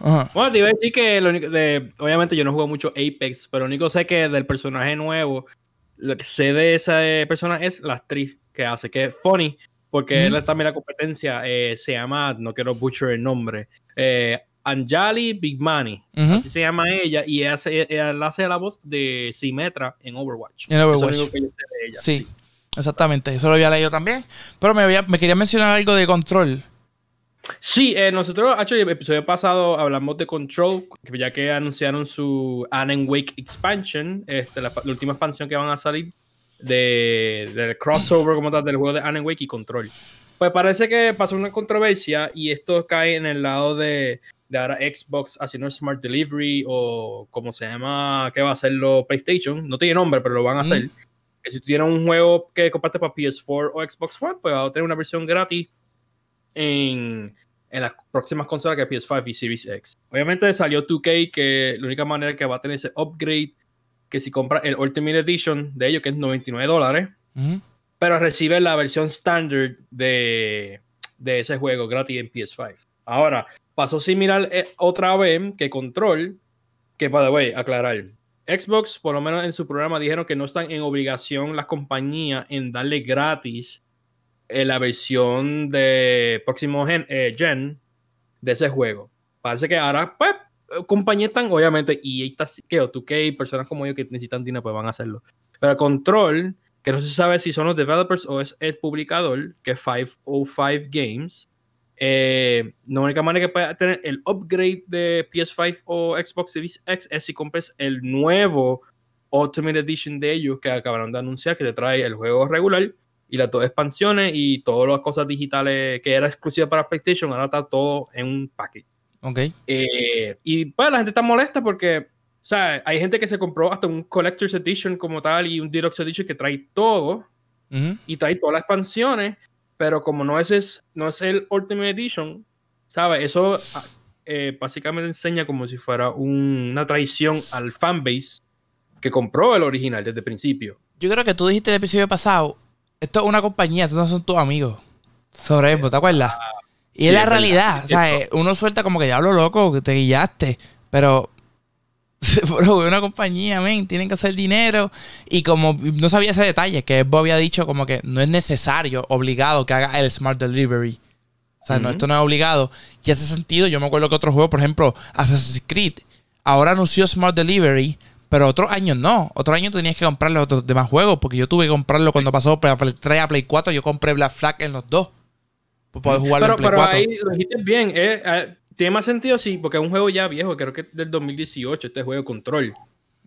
Bueno, te iba a decir que lo único de, obviamente yo no juego mucho Apex, pero lo único sé que del personaje nuevo, lo que sé de esa persona es la actriz que hace, que es funny, porque él también la competencia, eh, se llama, no quiero butcher el nombre, eh, Anjali Big Money, así se llama ella, y ella hace, hace la voz de Symmetra en Overwatch. En Overwatch. sí, exactamente, eso lo había leído también. Pero me, me quería mencionar algo de Control. Sí, eh, nosotros, actually, el episodio pasado hablamos de Control, ya que anunciaron su Anne Wake Expansion, este, la, última expansión que van a salir de, del crossover como tal del juego de Anne Wake y Control. Pues parece que pasó una controversia y esto cae en el lado de de ahora Xbox haciendo Smart Delivery o como se llama, que va a hacerlo PlayStation. No tiene nombre, pero lo van a hacer. Que si tú tienes un juego que comparte para PS4 o Xbox One, pues va a tener una versión gratis en, en las próximas consolas que PS5 y Series X. Obviamente salió 2K que la única manera que va a tener ese upgrade que si compra el Ultimate Edition de ellos, que es 99 dólares, pero recibe la versión standard de, de ese juego gratis en PS5. Ahora, pasó similar eh, otra vez que Control, que, by the way, aclarar. Xbox, por lo menos en su programa, dijeron que no están en obligación las compañías en darle gratis eh, la versión de próximo gen, eh, gen, de ese juego. Parece que ahora, pues, compañías están, obviamente, y que o tú que personas como yo que necesitan dinero, pues van a hacerlo. Pero Control, que no se sabe si son los developers o es el publicador, que es 505 Games, eh, la única manera que puedes tener el upgrade de PS5 o Xbox Series X es si compres el nuevo Ultimate Edition de ellos que acabaron de anunciar, que te trae el juego regular y las dos expansiones y todas las cosas digitales que era exclusiva para PlayStation, ahora está todo en un paquete. Ok. Eh, y pues la gente está molesta porque, o sea, hay gente que se compró hasta un Collector's Edition como tal y un Deluxe Edition que trae todo y trae todas las expansiones pero como no es, no es el Ultimate Edition, ¿sabes? Eso ah, eh, básicamente enseña como si fuera una traición al fanbase que compró el original desde el principio. Yo creo que tú dijiste el episodio pasado, esto es una compañía, estos no son tus amigos. Sobre eso, ¿te acuerdas? Ah, y es la realidad, o sea, uno suelta como que ya hablo loco, que te guiaste, pero <laughs> Bro, una compañía, men, tienen que hacer dinero. Y como no sabía ese detalle, que Bob había dicho como que no es necesario, obligado que haga el Smart Delivery. O sea, no, esto no es obligado. Y hace sentido, yo me acuerdo que otro juego, por ejemplo, Assassin's Creed, ahora anunció Smart Delivery, pero otros años no. Otros años tenías que comprarle otros demás juegos, porque yo tuve que comprarlo cuando pasó Play 3 a Play 4, yo compré Black Flag en los dos. Para poder jugarlo en Play pero ahí lo dijiste bien, eh, eh tiene más sentido, sí, porque es un juego ya viejo, creo que es del 2018, este juego Control.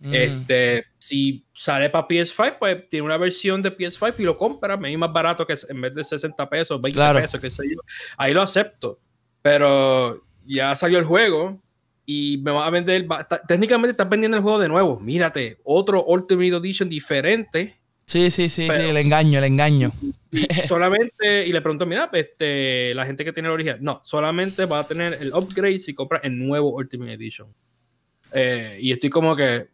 Mm. Este, si sale para PS5, pues tiene una versión de PS5 y lo compra, me más barato que en vez de 60 pesos, 20 pesos, qué sé yo. Ahí lo acepto. Pero ya salió el juego y me va a vender, técnicamente estás vendiendo el juego de nuevo. Mírate, otro Ultimate Edition diferente. Sí, sí, sí, sí, el engaño, el engaño. <laughs> solamente, y le pregunto, mira, este, la gente que tiene el original, no, solamente va a tener el upgrade si compra el nuevo Ultimate Edition. Eh, y estoy como que,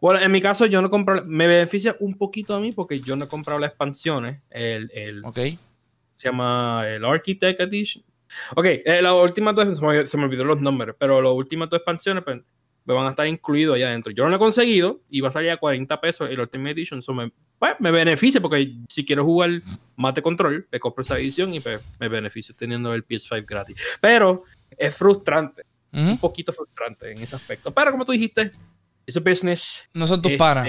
bueno, en mi caso yo no compro, me beneficia un poquito a mí porque yo no he comprado las expansiones, el, el ok. se llama el Architect Edition, Ok, eh, las últimas dos, se me, olvidó los nombres, pero las últimas dos expansiones pues, me van a estar incluidos allá adentro. Yo no lo he conseguido y va a salir a 40 pesos el Ultimate Edition. Eso me, pues, me beneficia porque si quiero jugar de control, me compro esa edición y pues, me beneficio teniendo el PS5 gratis. Pero es frustrante, un poquito frustrante en ese aspecto. Pero como tú dijiste, ese business. <laughs> No son tus panas.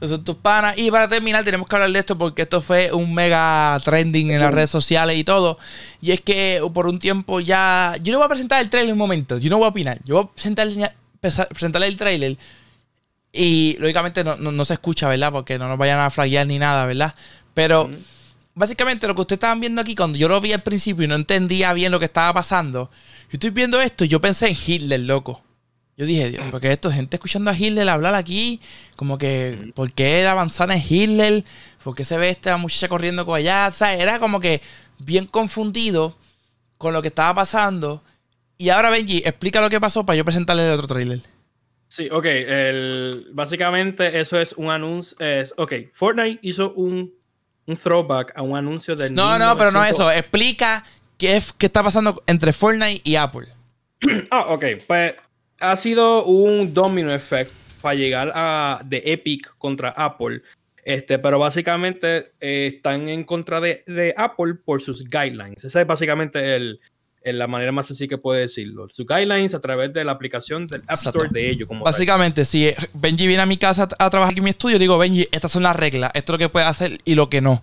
no son tus panas. Y para terminar, tenemos que hablar de esto porque esto fue un mega trending en las redes sociales y todo. Y es que por un tiempo ya. Yo no voy a presentar el trailer un momento. Yo no voy a opinar. Yo voy a presentarle, el trailer. Y lógicamente no, se escucha, ¿verdad? Porque no nos vayan a flaguear ni nada, ¿verdad? Pero. Básicamente lo que ustedes estaban viendo aquí, cuando yo lo vi al principio y no entendía bien lo que estaba pasando, yo estoy viendo esto y yo pensé en Hitler, loco. Yo dije, Dios, porque esto, gente escuchando a Hitler hablar aquí, como que, ¿por qué avanzar en Hitler? ¿Por qué se ve esta muchacha corriendo con allá? O sea, era como que bien confundido con lo que estaba pasando. Y ahora, Benji, explica lo que pasó para yo presentarle el otro trailer. Sí, ok. El, básicamente, eso es un anuncio. Es, ok, Fortnite hizo un, un throwback a un anuncio del. No, no, pero no eso. Explica qué, qué está pasando entre Fortnite y Apple. ah, ok. Pues ha sido un domino effect para llegar a de Epic contra Apple. Este, pero básicamente eh, están en contra de, Apple por sus guidelines. Esa es básicamente el, la manera más sencilla que puede decirlo. Sus guidelines a través de la aplicación del App Store de ellos. Como básicamente, si Benji viene a mi casa a trabajar aquí en mi estudio, digo, Benji, estas son las reglas, esto es lo que puede hacer y lo que no.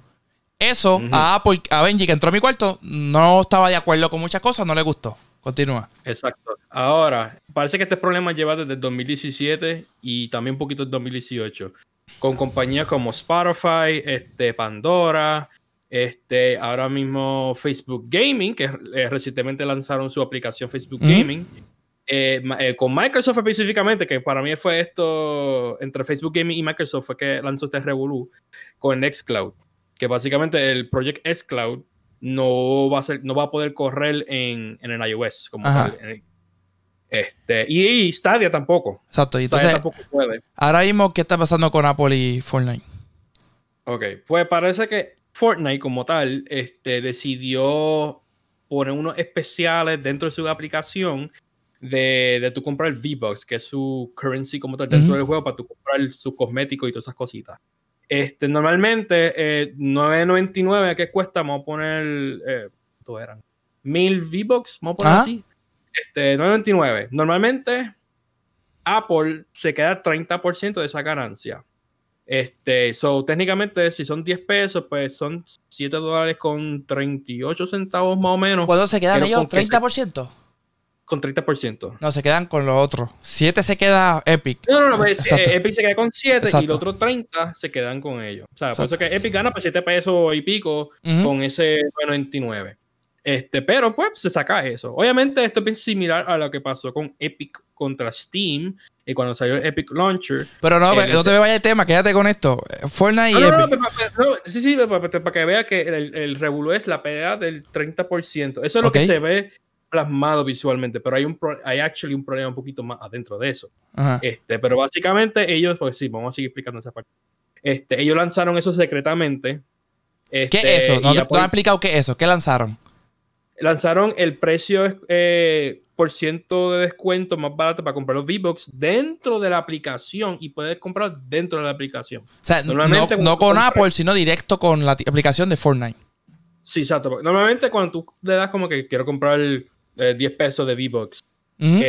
Eso a Apple, a Benji que entró a mi cuarto, no estaba de acuerdo con muchas cosas, no le gustó. Continúa. Exacto. Ahora, parece que este problema lleva desde el 2017 y también un poquito en 2018. Con compañías como Spotify, este, Pandora, este, ahora mismo Facebook Gaming, que eh, recientemente lanzaron su aplicación Facebook Gaming. Eh, eh, con Microsoft específicamente, que para mí fue esto entre Facebook Gaming y Microsoft, fue que lanzó este Revolu con Xcloud, que básicamente el Project Xcloud no va a ser, no va a poder correr en, en el iOS como Este, y, Stadia tampoco. Exacto, y entonces tampoco puede. Ahora mismo, ¿qué está pasando con Apple y Fortnite? Ok, pues parece que Fortnite como tal este, decidió poner unos especiales dentro de su aplicación de, de tu comprar V-Bucks, que es su currency como tal dentro del juego para tu comprar su cosmético y todas esas cositas. Este, normalmente, eh, 9.99, ¿qué cuesta? Vamos a poner, eh, eran? 1000 V-Bucks, vamos a poner así. Este, 9.99. Normalmente, Apple se queda 30% de esa ganancia. Este, so, técnicamente, si son 10 pesos, pues son 7 dólares con 38 centavos más o menos. ¿Cuándo se quedan ellos? ¿30%? Con 30%. No, se quedan con los otros. 7 se queda Epic. No, no, no, pues, eh, Epic se queda con 7 y los otros 30 se quedan con ellos. O sea, por eso que Epic gana por 7 pesos y pico con ese 99. Este, pero pues se saca eso. Obviamente esto es similar a lo que pasó con Epic contra Steam y cuando salió el Epic Launcher. Pero no, no te vayas el tema, quédate con esto. Fortnite y no, Epic. No, sí, sí, para, que vea que el, el es la pelea del 30%. Eso es lo que se ve plasmado visualmente, pero hay un hay actually un problema un poquito más adentro de eso. Este, pero básicamente ellos, pues sí, vamos a seguir explicando esa parte. Este, ellos lanzaron eso secretamente. ¿Qué es eso? Este, ¿No, te, han explicado qué es eso? ¿Qué lanzaron? Lanzaron el precio eh, por ciento de descuento más barato para comprar los V-Bucks dentro de la aplicación y puedes comprar dentro de la aplicación. O sea, Normalmente, no, con Apple, sino directo con la aplicación de Fortnite. Sí, exacto. Normalmente cuando tú le das como que quiero comprar el 10 pesos de V-Bucks.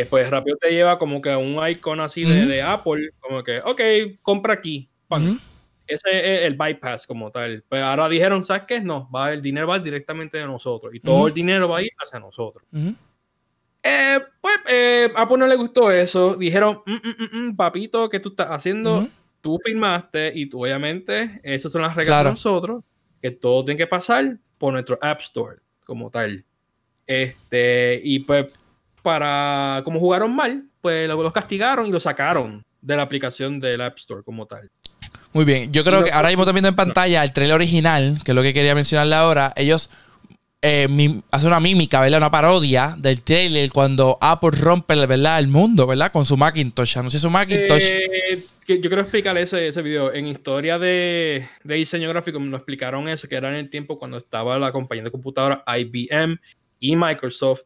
pues rápido te lleva como que a un icon así de, Apple, como que, ok, compra aquí. Ese es el bypass como tal. Pero ahora dijeron, ¿sabes qué? No, va, el dinero va directamente de nosotros y todo el dinero va a ir hacia nosotros. Eh, pues eh, a Apple no le gustó eso. Dijeron, mm, mm, mm, papito, ¿qué tú estás haciendo? Tú firmaste y tú, obviamente, esas son las reglas de nosotros, que todo tiene que pasar por nuestro App Store como tal. Este, y pues, para como jugaron mal, pues los castigaron y lo sacaron de la aplicación del App Store como tal. Muy bien, yo creo que ahora mismo viendo en pantalla el trailer original, que es lo que quería mencionarle ahora. Ellos eh, hacen una mímica, ¿verdad? Una parodia del trailer cuando Apple rompe ¿verdad? el mundo, ¿verdad? Con su Macintosh. Anuncia su Macintosh. Eh, yo quiero explicarle ese, ese video. En historia de, de, diseño gráfico nos explicaron eso, que era en el tiempo cuando estaba la compañía de computadora IBM y Microsoft.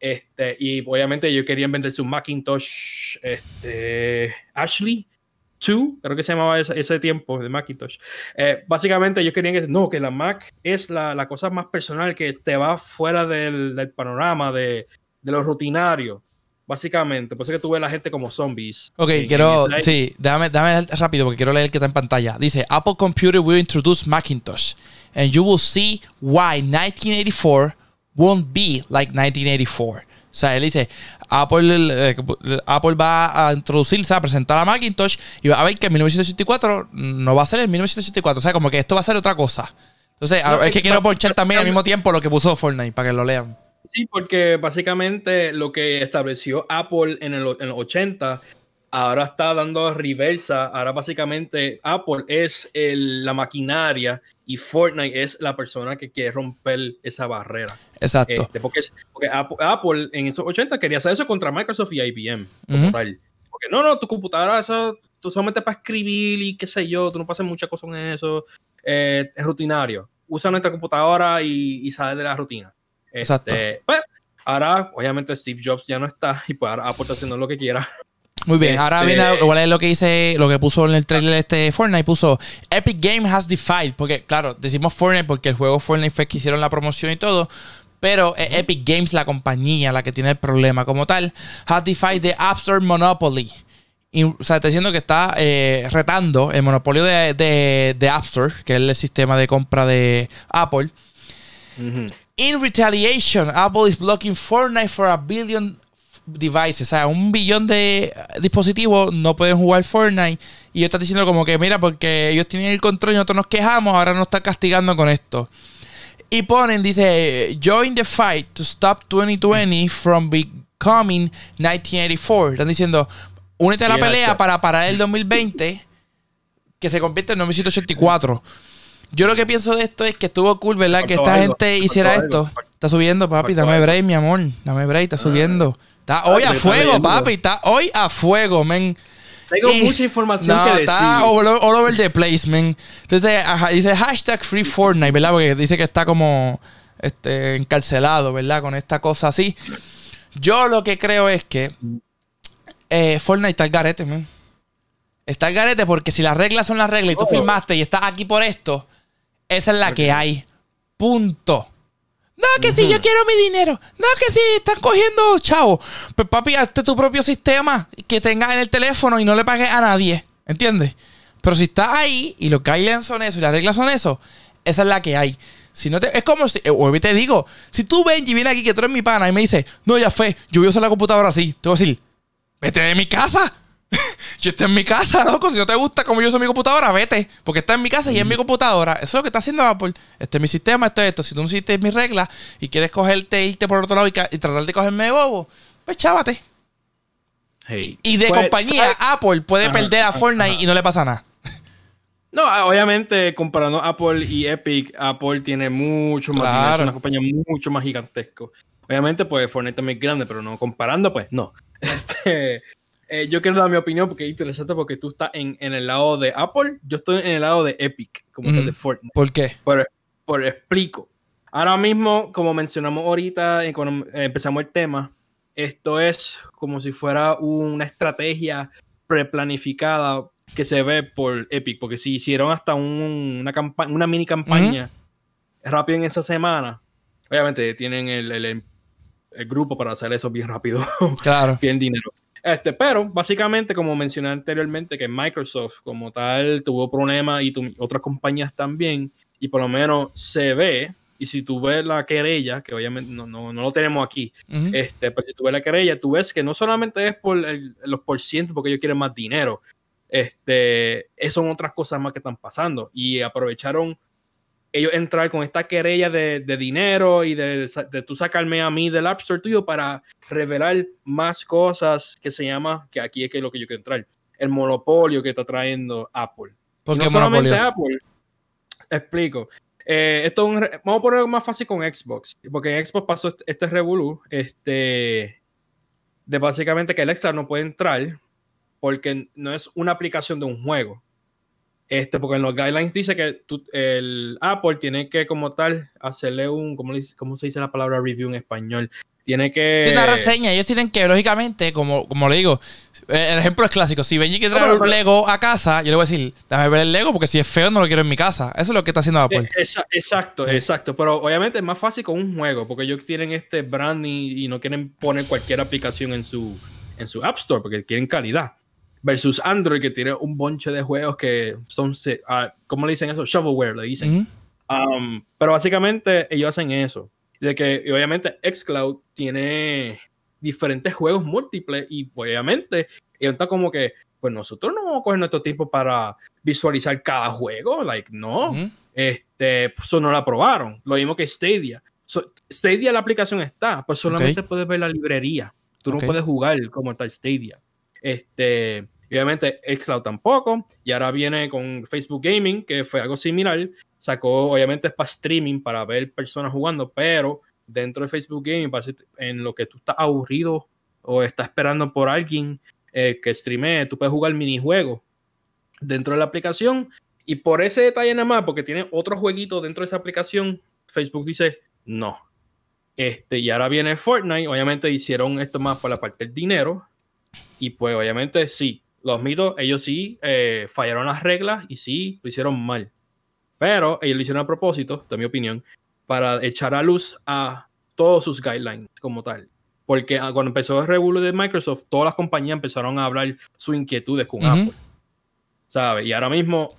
Este, y obviamente ellos querían vender su Macintosh este, Ashley 2, creo que se llamaba ese, tiempo de Macintosh. Eh, básicamente ellos querían que no, que la Mac es la, la cosa más personal que te va fuera del, del panorama de, de lo rutinario. Básicamente, por eso que tú ves a la gente como zombies. Ok, quiero. sí, déjame, déjame rápido porque quiero leer el que está en pantalla. Dice: Apple Computer will introduce Macintosh. And you will see why 1984 won't be like 1984. O sea, él dice: Apple, eh, Apple va a introducirse, a presentar a Macintosh y va a ver que en 1984 no va a ser el 1984. O sea, como que esto va a ser otra cosa. Entonces, es que quiero ponchar también al mismo tiempo lo que puso Fortnite para que lo lean. Sí, porque básicamente lo que estableció Apple en, el, en los 80 ahora está dando reversa. Ahora básicamente Apple es la maquinaria y Fortnite es la persona que quiere romper esa barrera. Exacto. Este, porque, Apple, en esos 80 quería hacer eso contra Microsoft y IBM. Como tal. Porque no, no, tu computadora, eso, tú solamente para escribir y qué sé yo, tú no pasas muchas cosas en eso. Eh, es rutinario. Usa nuestra computadora y, y sale de la rutina. Exacto. Este, pues, ahora, obviamente, Steve Jobs ya no está <laughs> y pues ahora Apple está haciendo lo que quiera. Muy bien, ahora este, viene igual es lo que dice, lo que puso en el trailer este Fortnite, puso Epic Game has defied, porque claro, decimos Fortnite porque el juego Fortnite fue que hicieron la promoción y todo, pero Epic Games, la compañía, la que tiene el problema como tal, has defied the App Store Monopoly. o sea, está diciendo que está eh, retando el monopolio de, de, App Store, que es el sistema de compra de Apple. In retaliation, Apple is blocking Fortnite for a billion devices. O sea, un billón de dispositivos no pueden jugar Fortnite. Y yo está diciendo como que, mira, porque ellos tienen el control y nosotros nos quejamos, ahora nos están castigando con esto. Y ponen, dice, join the fight to stop 2020 from becoming 1984. Están diciendo, únete a la pelea para parar el 2020 que se convierte en 1984. Yo lo que pienso de esto es que estuvo cool, ¿verdad? Que esta gente hiciera esto. Está subiendo, papi. Dame break, mi amor. Dame break, está subiendo. Está hoy a fuego, papi. Está hoy a fuego, men. Tengo mucha información que decir. Está all, over the place, man. Entonces, dice hashtag Free Fortnite, ¿verdad? Porque dice que está como este, encarcelado, ¿verdad? Con esta cosa así. Yo lo que creo es que eh, Fortnite está al garete, man. Está al garete porque si las reglas son las reglas y tú oh. filmaste y estás aquí por esto, esa es la que hay. Punto. No, que si yo quiero mi dinero. No, que si están cogiendo, chavo. Pues papi, hazte tu propio sistema que tengas en el teléfono y no le pagues a nadie. ¿Entiendes? Pero si estás ahí y lo que hay son eso y las reglas son eso, esa es la que hay. Si no te, es como si, o te digo, si tú ven y vienes aquí que tú eres mi pana y me dices, no, ya fue, yo voy a usar la computadora así, te voy a decir, vete de mi casa. <laughs> yo estoy en mi casa, loco. Si no te gusta como yo uso mi computadora, vete. Porque está en mi casa y en mi computadora. Eso es lo que está haciendo Apple. Este es mi sistema, esto es esto. Si tú no hiciste mis reglas y quieres cogerte, irte por otro lado y, tratar de cogerme de bobo, pues chávate. y de pues, compañía, Apple puede perder a Fortnite y no le pasa nada. No, obviamente, comparando Apple y Epic, Apple tiene mucho más es una compañía mucho más gigantesca. Obviamente, pues Fortnite también es grande, pero no comparando, pues no. <laughs> Este, eh, yo quiero dar mi opinión porque es interesante porque tú estás en, el lado de Apple, yo estoy en el lado de Epic, como de Fortnite. ¿Por qué? Por, por, explico. Ahora mismo, como mencionamos ahorita, cuando empezamos el tema, esto es como si fuera una estrategia preplanificada que se ve por Epic, porque si hicieron hasta una, una mini campaña rápido en esa semana, obviamente tienen el, el, el, grupo para hacer eso bien rápido. <laughs> Claro. tienen dinero. Este, pero básicamente, como mencioné anteriormente, que Microsoft como tal tuvo problemas y otras compañías también, y por lo menos se ve, y si tú ves la querella, que obviamente no, no, lo tenemos aquí, este, pero si tú ves la querella, tú ves que no solamente es por los porcientos porque ellos quieren más dinero, este, son otras cosas más que están pasando y aprovecharon ellos entrar con esta querella de, dinero y de, de, tú sacarme a mí del App Store tuyo para revelar más cosas que se llama, que aquí es que es lo que yo quiero entrar, el monopolio que está trayendo Apple. porque no solamente Apple, explico. Eh, esto vamos a ponerlo más fácil con Xbox, porque en Xbox pasó este, este revolú, este, de básicamente que el extra no puede entrar porque no es una aplicación de un juego. Este, porque en los guidelines dice que el Apple tiene que como tal hacerle un, ¿cómo, ¿cómo, se dice la palabra review en español? Tiene que... Sí, una reseña. Ellos tienen que, lógicamente, como, como le digo, eh, el ejemplo es clásico. Si Benji quiere traer un Lego a casa, yo le voy a decir, déjame ver el Lego porque si es feo no lo quiero en mi casa. Eso es lo que está haciendo Apple. Eh, exacto, exacto. Pero obviamente es más fácil con un juego porque ellos tienen este branding y no quieren poner cualquier aplicación en su, en su App Store porque quieren calidad versus Android, que tiene un bonche de juegos que son, uh, ¿cómo le dicen eso? Shovelware, le dicen. Um, pero básicamente ellos hacen eso. De que obviamente Xcloud tiene diferentes juegos múltiples y obviamente ellos están como que, pues nosotros no vamos a coger nuestro tiempo para visualizar cada juego, like, no. Este, pues, eso no lo aprobaron. Lo mismo que Stadia. Stadia la aplicación está, pues solamente puedes ver la librería. Tú no puedes jugar como tal Stadia. Este, Obviamente Xcloud tampoco. Y ahora viene con Facebook Gaming, que fue algo similar. Sacó, obviamente, para streaming, para ver personas jugando, pero dentro de Facebook Gaming, en lo que tú estás aburrido o estás esperando por alguien eh, que streamee, tú puedes jugar minijuegos dentro de la aplicación. Y por ese detalle nada más, porque tiene otro jueguito dentro de esa aplicación, Facebook dice no. Este, y ahora viene Fortnite. Obviamente hicieron esto más por la parte del dinero. Y pues obviamente sí, los mitos, ellos sí eh, fallaron las reglas y sí lo hicieron mal. Pero ellos lo hicieron a propósito, de mi opinión, para echar a luz a todos sus guidelines como tal. Porque ah, cuando empezó el revuelo de Microsoft, todas las compañías empezaron a hablar sus inquietudes con Apple. ¿Sabes? Y ahora mismo,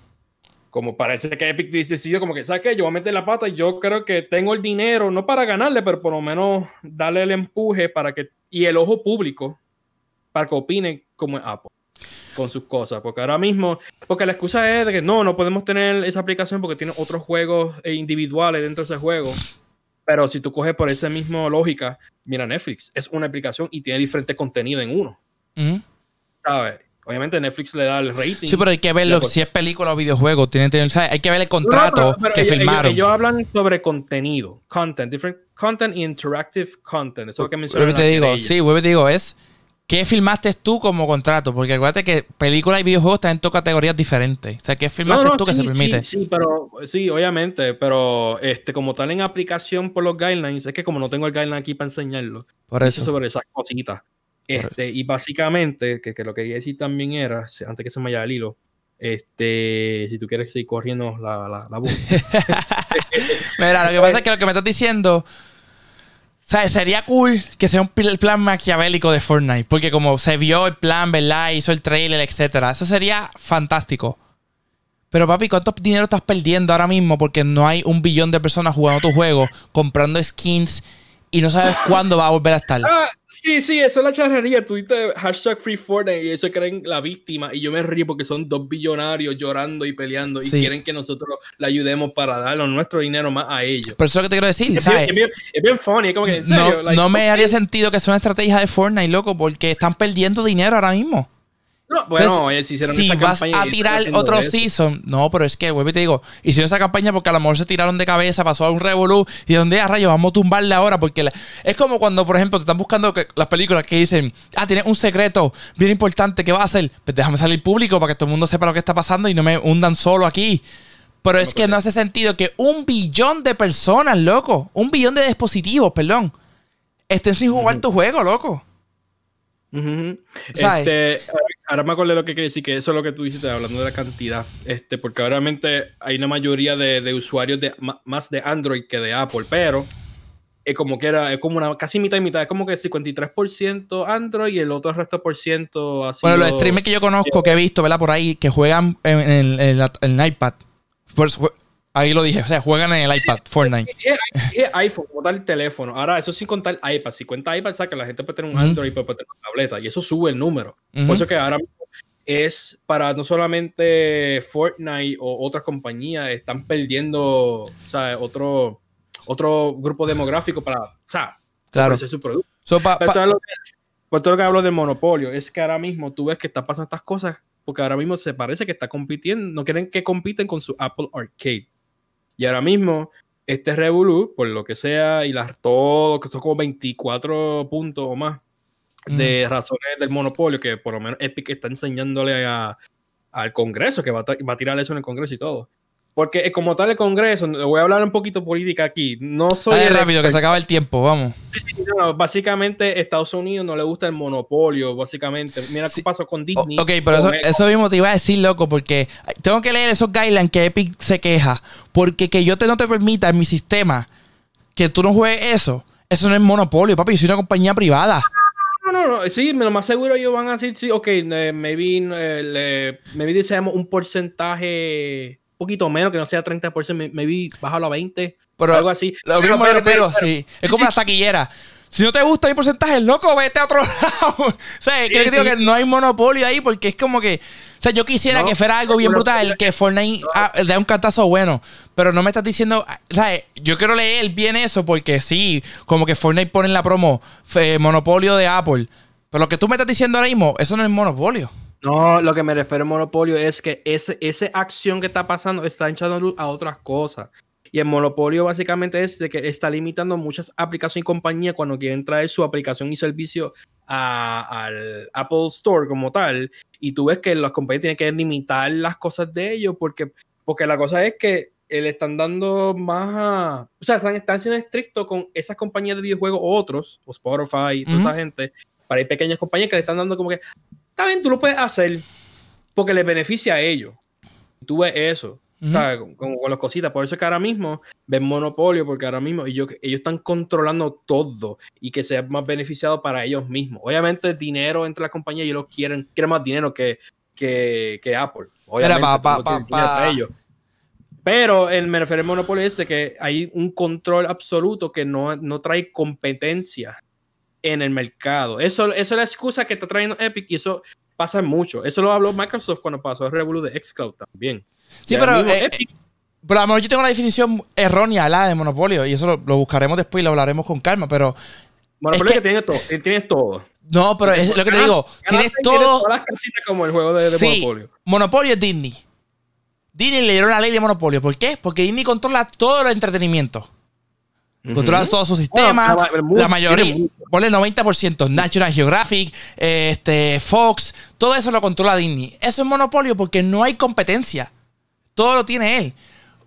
como parece que Epic decidió como que, ¿sabes qué? Yo voy a meter la pata y yo creo que tengo el dinero, no para ganarle, pero por lo menos darle el empuje para que, y el ojo público, para que opine como Apple con sus cosas. Porque ahora mismo, porque la excusa es de que no, no podemos tener esa aplicación porque tiene otros juegos individuales dentro de ese juego. Pero si tú coges por esa misma lógica, mira Netflix, es una aplicación y tiene diferente contenido en uno. ¿Sabes? Obviamente Netflix le da el rating. Sí, pero hay que verlo, si es película o videojuego, tiene, hay que ver el contrato que filmaron. Ellos, hablan sobre contenido, content, different content y interactive content. Eso es lo que mencioné. te digo, sí, te digo, es ¿Qué filmaste tú como contrato? Porque acuérdate que películas y videojuegos están en dos categorías diferentes. O sea, ¿qué filmaste tú que se permite? Sí, sí, pero sí, obviamente, pero este, como tal en aplicación por los guidelines, es que como no tengo el guideline aquí para enseñarlo, por eso. sobre esas cositas. Este, y básicamente, que, lo que quería decir también era, antes que se me vaya el hilo, este, si tú quieres seguir corriendo la, la, la <laughs> Mira, lo que pasa es que lo que me estás diciendo o sea, sería cool que sea un plan maquiavélico de Fortnite. Porque como se vio el plan, ¿verdad? Hizo el trailer, etcétera. Eso sería fantástico. Pero papi, ¿cuánto dinero estás perdiendo ahora mismo? Porque no hay un billón de personas jugando tu juego, comprando skins y no sabes cuándo va a volver a estar. Sí, sí, eso es la charrería. Tú dices hashtag Free Fortnite y eso creen la víctima. Y yo me río porque son dos billonarios llorando y peleando y quieren que nosotros le ayudemos para darle nuestro dinero más a ellos. Pero eso es lo que te quiero decir, es ¿sabes? Bien, es, bien, funny, es como que en serio. No, no me haría sentido que sea una estrategia de Fortnite, loco, porque están perdiendo dinero ahora mismo. No, bueno, si, hicieron si vas a tirar otro season, no, pero es que, güey, te digo, hicieron esa campaña porque a lo mejor se tiraron de cabeza, pasó a un revolú y donde a ah, rayo vamos a tumbarle ahora porque es como cuando, por ejemplo, te están buscando las películas que dicen, ah, tienes un secreto bien importante, ¿qué vas a hacer? Pues déjame salir público para que todo el mundo sepa lo que está pasando y no me hundan solo aquí. Pero es que no hace sentido que un billón de personas, loco, un billón de dispositivos, perdón, estén sin jugar tu juego, loco. Este, ahora me de lo que quería decir, que eso es lo que tú dijiste hablando de la cantidad. Este, porque obviamente hay una mayoría de, usuarios de, más de Android que de Apple, pero es como que era, es como una casi mitad y mitad, es como que 53% Android y el otro resto por ciento así. Bueno, los streamers que yo conozco, que he visto, ¿verdad? Por ahí, que juegan en, el iPad. Ahí lo dije, o sea, juegan en el iPad, <laughs> Fortnite. Es, iPhone, como tal el teléfono. Ahora, eso sin contar iPad. Si cuenta iPad, que la gente puede tener un Android, puede tener una tableta, y eso sube el número. Por eso que ahora es para no solamente Fortnite o otras compañías están perdiendo sea, otro, otro grupo demográfico para o sea, Claro. ofrecer su producto. So, pa- pa- todo lo que- por todo lo que hablo del monopolio, es que ahora mismo tú ves que están pasando estas cosas porque ahora mismo se parece que está compitiendo, no quieren que compiten con su Apple Arcade. Y ahora mismo, este Revolu, por lo que sea, y las todo, que son como 24 puntos o más de razones del monopolio, que por lo menos Epic está enseñándole a- al Congreso, que va a, va a tirar eso en el Congreso y todo. Porque eh, como tal el Congreso, le voy a hablar un poquito política aquí, no soy... Dale rápido, que se acaba el tiempo, vamos. Sí, sí, no, básicamente Estados Unidos no le gusta el monopolio, básicamente. Mira Sí. qué pasó con Disney. ok, pero eso, eso mismo te iba a decir, loco, porque tengo que leer esos guidelines que Epic se queja. Porque que yo te no te permita en mi sistema que tú no juegues eso, eso no es monopolio, papi. Yo soy una compañía privada. No, no, no, sí, lo más seguro ellos van a decir, sí, ok, eh, maybe, eh, le- maybe deseamos un porcentaje poquito menos, que no sea 30%, may- maybe bájalo a 20, Pero algo así. lo Pero- mismo pero- que te digo, sí. Es como sí. la taquillera. Si no te gusta mi porcentaje, loco, vete a otro <laughs> lado. o sea, que Sí, te digo sí. que no hay monopolio ahí porque es como que. O sea, yo quisiera No, que fuera algo bien brutal, que Fortnite ah, dé un cantazo bueno. Pero no me estás diciendo. ¿sabes? Yo quiero leer bien eso porque sí, como que Fortnite pone en la promo fe- monopolio de Apple. Pero lo que tú me estás diciendo ahora mismo, eso no es monopolio. No, lo que me refiero a monopolio es que ese, esa acción que está pasando está echando luz a otras cosas. Y el monopolio básicamente es de que está limitando muchas aplicaciones y compañías cuando quieren traer su aplicación y servicio a- al Apple Store como tal. Y tú ves que las compañías tienen que limitar las cosas de ellos porque, porque la cosa es que eh, le están dando más a... O sea, están, están siendo estrictos con esas compañías de videojuegos o otros, o Spotify y toda esa gente, para ir pequeñas compañías que le están dando como que, está bien, tú lo puedes hacer porque le beneficia a ellos. Tú ves eso. Con, con- con las cositas. Por eso es que ahora mismo ven monopolio, porque ahora mismo ellos, ellos están controlando todo y que sea más beneficiado para ellos mismos. Obviamente, el dinero entre las compañías, ellos lo quieren, quieren más dinero que, que, que Apple. Obviamente, pa- pa- pa- ellos. Pero el me refiero al monopolio es de que hay un control absoluto que no, no trae competencia en el mercado. Eso, eso es la excusa que está trayendo Epic y eso pasa mucho. Eso lo habló Microsoft cuando pasó el revolú de xCloud también. Sí, pero, eh, Epic- Pero a lo mejor yo tengo una definición errónea la de monopolio y eso lo, lo buscaremos después y lo hablaremos con calma. Pero monopolio es que, tienes todo. eh, Tienes todo. no, pero es lo que te Ganas- digo. Tienes todo. todas las casitas como el juego de, de Sí, Monopolio. Monopolio es Disney. Disney le dieron la ley de monopolio. ¿Por qué? Porque Disney controla todo el entretenimiento. Controla Ujú. todo su sistema. Bueno, la mayoría, ponle 90%. National Geographic, eh, este, Fox, todo eso lo controla Disney. Eso es monopolio porque no hay competencia. Todo lo tiene él.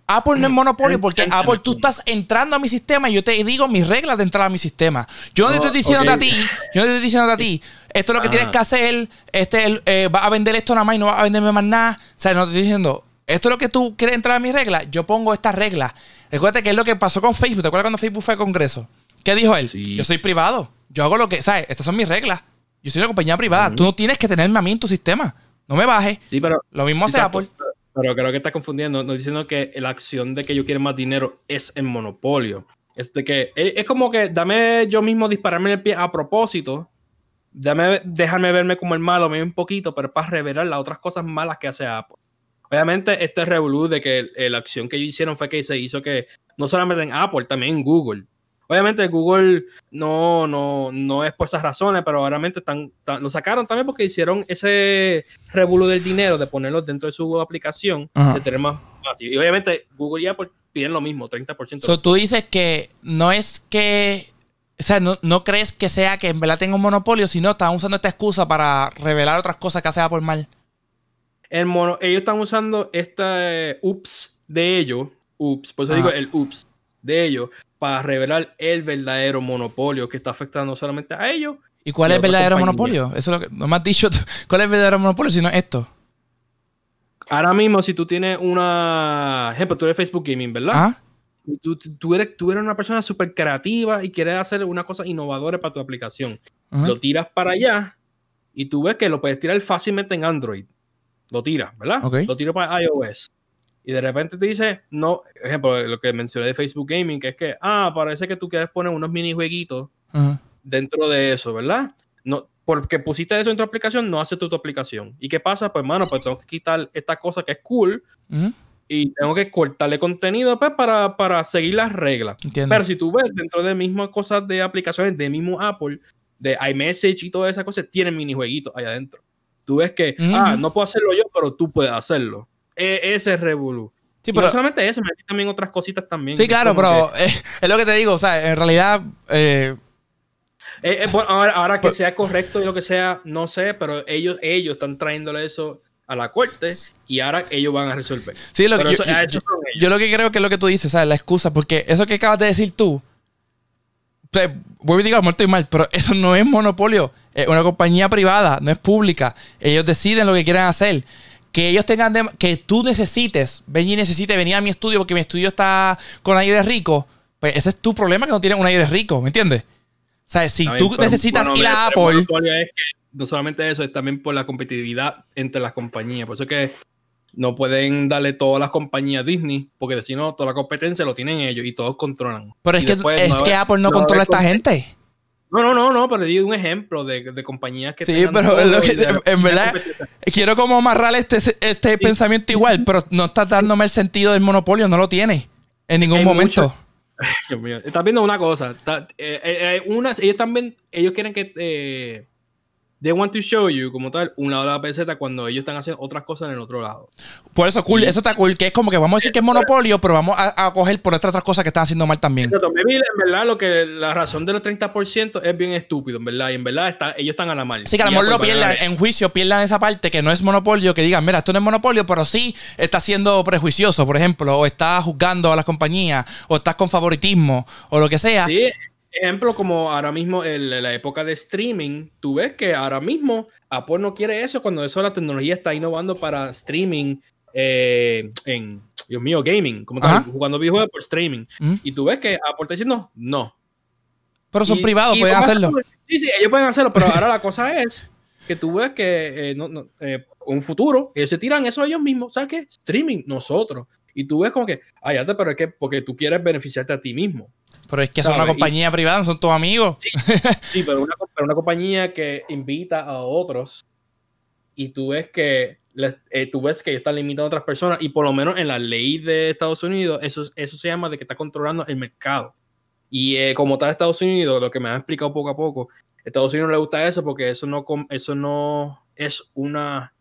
Apple no es monopolio porque. Apple tú estás entrando a mi sistema y yo te digo mis reglas de entrar a mi sistema. Yo no, te No, estoy diciendo ok. a ti, yo no te estoy diciendo a ti, esto es lo que tienes que hacer, este el- eh, va a vender esto nada más y no va a venderme más nada. O sea, no te estoy diciendo, esto es lo que tú quieres entrar a mis reglas, yo pongo estas reglas. Recuerda que es lo que pasó con Facebook. ¿Te acuerdas cuando Facebook fue al Congreso? ¿Qué dijo él? Sí. Yo soy privado. Yo hago lo que, ¿sabes? Estas son mis reglas. Yo soy una compañía privada. Tú no tienes que tenerme a mí en tu sistema. No me bajes. Sí, pero Lo mismo hace. Apple. Pero creo que está confundiendo, no diciendo que la acción de que yo quiero más dinero es el monopolio. Es de que es, es como que dame yo mismo dispararme en el pie a propósito. Dame dejarme verme como el malo, me un poquito, pero para revelar las otras cosas malas que hace Apple. Obviamente, este revolú de que eh, la acción que ellos hicieron fue que se hizo que no solamente en Apple, también en Google. Obviamente Google no, no, no es por esas razones, pero obviamente están, están- lo sacaron también porque hicieron ese revuelo del dinero de ponerlo dentro de su aplicación, Ajá. de tener más, más. Y obviamente Google y Apple piden lo mismo, 30%. So, tú dices que no es que. O sea, no, no crees que sea que en verdad tenga un monopolio, sino están usando esta excusa para revelar otras cosas que hace Apple mal. El mono- ellos están usando este ups de ellos, ups, por eso digo el ups de ellos, para revelar el verdadero monopolio que está afectando solamente a ellos. ¿Y cuál Y es el verdadero monopolio? Eso es lo que. No me has dicho. <laughs> ¿Cuál es el verdadero monopolio si no esto? Ahora mismo, si tú tienes una. Ejemplo, tú eres Facebook Gaming, ¿verdad? ¿Ah? Tú, tú eres, tú eres una persona súper creativa y quieres hacer una cosa innovadora para tu aplicación. Lo tiras para allá y tú ves que lo puedes tirar fácilmente en Android. Lo tiras, ¿verdad? Lo tiras para iOS. Y de repente te dice, no, ejemplo, lo que mencioné de Facebook Gaming, que es que, ah, parece que tú quieres poner unos minijueguitos Ajá. dentro de eso, ¿verdad? No, porque pusiste eso en tu aplicación, no hace tu, tu aplicación. ¿Y qué pasa? Pues, mano, pues tengo que quitar esta cosa que es cool Ujú. y tengo que cortarle contenido pues, para, para seguir las reglas. Entiendo. Pero si tú ves dentro de mismas cosas de aplicaciones de mismo Apple, de iMessage y todas esas cosas, tienen minijueguitos allá adentro. Tú ves que, ah, no puedo hacerlo yo, pero tú puedes hacerlo. E- ese es Revolu. Sí, Y pero, no solamente eso, me también otras cositas también. sí, claro, pero eh, <laughs> es lo que te digo. O sea, en realidad, eh, eh, eh, bueno, ahora, ahora que Pues- sea correcto y lo que sea, no sé, pero ellos, ellos están trayéndole eso a la corte y ahora ellos van a resolver. sí, lo que yo, yo- yo lo que creo que es lo que tú dices, ¿sabes? La excusa, porque eso que acabas de decir tú, o sea, vuelvo y digo, a lo mejor estoy mal, pero eso no es monopolio. Es una compañía privada, no es pública. Ellos deciden lo que quieren hacer. Que ellos tengan, de- que tú necesites, Benji necesite venir a mi estudio porque mi estudio está con aire rico, pues ese es tu problema que no tienes un aire rico, ¿me entiendes? O sea, si tú pero- necesitas bueno, ir a el Apple, monopolio es que no solamente eso, es también por la competitividad entre las compañías. Por eso es que no pueden darle todas las compañías Disney, porque si no, toda la competencia lo tienen ellos y todos controlan. pero es que, después es no que Apple no controla a esta gente. No, no, no, no, pero digo un ejemplo de, de compañías que Sí, pero lo que- en verdad-. Quiero como amarrar este, este pensamiento igual, pero no estás dándome el sentido del monopolio, no lo tiene en ningún Hay momento. <laughs> mucho- Dios mío, estás viendo una cosa. está- eh, eh, eh, una- ellos también, ellos quieren que eh, they want to show you como tal un lado de la peseta cuando ellos están haciendo otras cosas en el otro lado. Por eso, cool, Sí. eso está cool, que es como que vamos a decir que es monopolio, pero vamos a, a coger por otras otras cosas que están haciendo mal también. Exacto, maybe, en verdad, lo que la razón de los 30% es bien estúpido, en verdad. Y en verdad está, ellos están a la mal. Así que a lo mejor lo a pierdan en juicio, pierdan esa parte que no es monopolio, que digan, mira, esto no es monopolio, pero sí está siendo prejuicioso, por ejemplo, o está juzgando a las compañías, o estás con favoritismo, o lo que sea. Sí, ejemplo, como ahora mismo en la época de streaming, tú ves que ahora mismo Apple no quiere eso cuando eso la tecnología está innovando para streaming eh, en, Dios mío, gaming, como tal, jugando videojuegos por streaming. Mm. Y tú ves que Apple está diciendo no. Pero son Y- privados, y pueden hacerlo. Sí, sí, ellos pueden hacerlo, pero ahora <laughs> la cosa es que tú ves que eh, no, no, eh, un futuro, ellos se tiran eso ellos mismos, ¿sabes qué? Streaming, nosotros. Y tú ves como que, ay, ya te, pero es que porque tú quieres beneficiarte a ti mismo. Pero es que son una ¿sabes? Y- compañía privada, no son tus amigos. Sí, pero una, pero una compañía que invita a otros y tú ves que les- eh, tú ves que están limitando a otras personas y por lo menos en la ley de Estados Unidos eso, eso se llama de que está controlando el mercado. Y eh, como tal Estados Unidos, lo que me han explicado poco a poco, Estados Unidos no le gusta eso porque eso no, eso no es una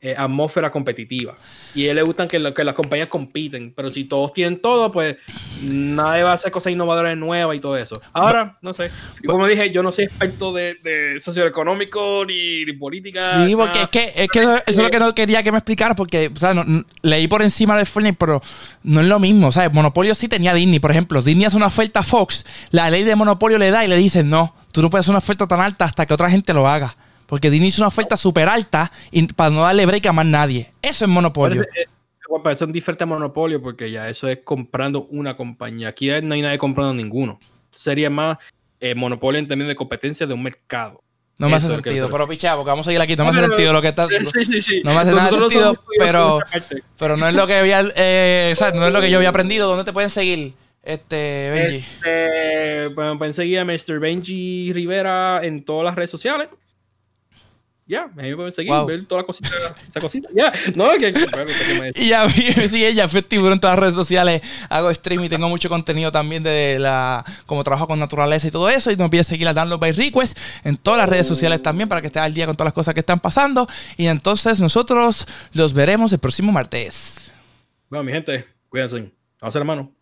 eh, atmósfera competitiva. Y a él le gustan que, lo- que las compañías compiten, pero si todos tienen todo, pues nadie va a hacer cosas innovadoras nuevas y todo eso. Ahora, no sé. Y como dije, yo no soy experto de, de socioeconómico ni, ni política. Sí, porque es que, es que eso es lo que no quería que me explicara, porque o sea, no- leí por encima de Fortnite, pero no es lo mismo. ¿sabes? Monopolio sí tenía Disney, por ejemplo. Disney hace una oferta a Fox, la ley de monopolio le da y le dice, no, tú no puedes hacer una oferta tan alta hasta que otra gente lo haga. Porque Disney hizo una oferta súper alta y para no darle break a más nadie. Eso es monopolio. Parece, eh, parece un diferente monopolio porque ya eso es comprando una compañía. Aquí no hay nadie comprando ninguno. Sería más eh, monopolio en términos de competencia de un mercado. No me hace eso es sentido. Pero pichá, porque vamos a seguir aquí. No me hace sentido lo que está. Sí, sí, sí. No me hace nada sentido, pero-. Pero no es lo que había, eh, o sea, no es lo que yo había aprendido. ¿Dónde te pueden seguir, este, Benji? Este, bueno, pueden seguir a Mr. Benji Rivera en todas las redes sociales. Ya, me pueden seguir, Wow. ver toda la cosita, esa cosita. Ya, no, que, que- que me- <laughs> Y ya vi, sí, ella fue tiburón en todas las redes sociales. Hago stream y tengo mucho contenido también de la como trabajo con naturaleza y todo eso. Y no olvides seguir a Download by Request en todas las redes sociales también para que estés al día con todas las cosas que están pasando. Y entonces nosotros los veremos el próximo martes. Bueno, mi gente, cuídense. Vamos a hacer la mano.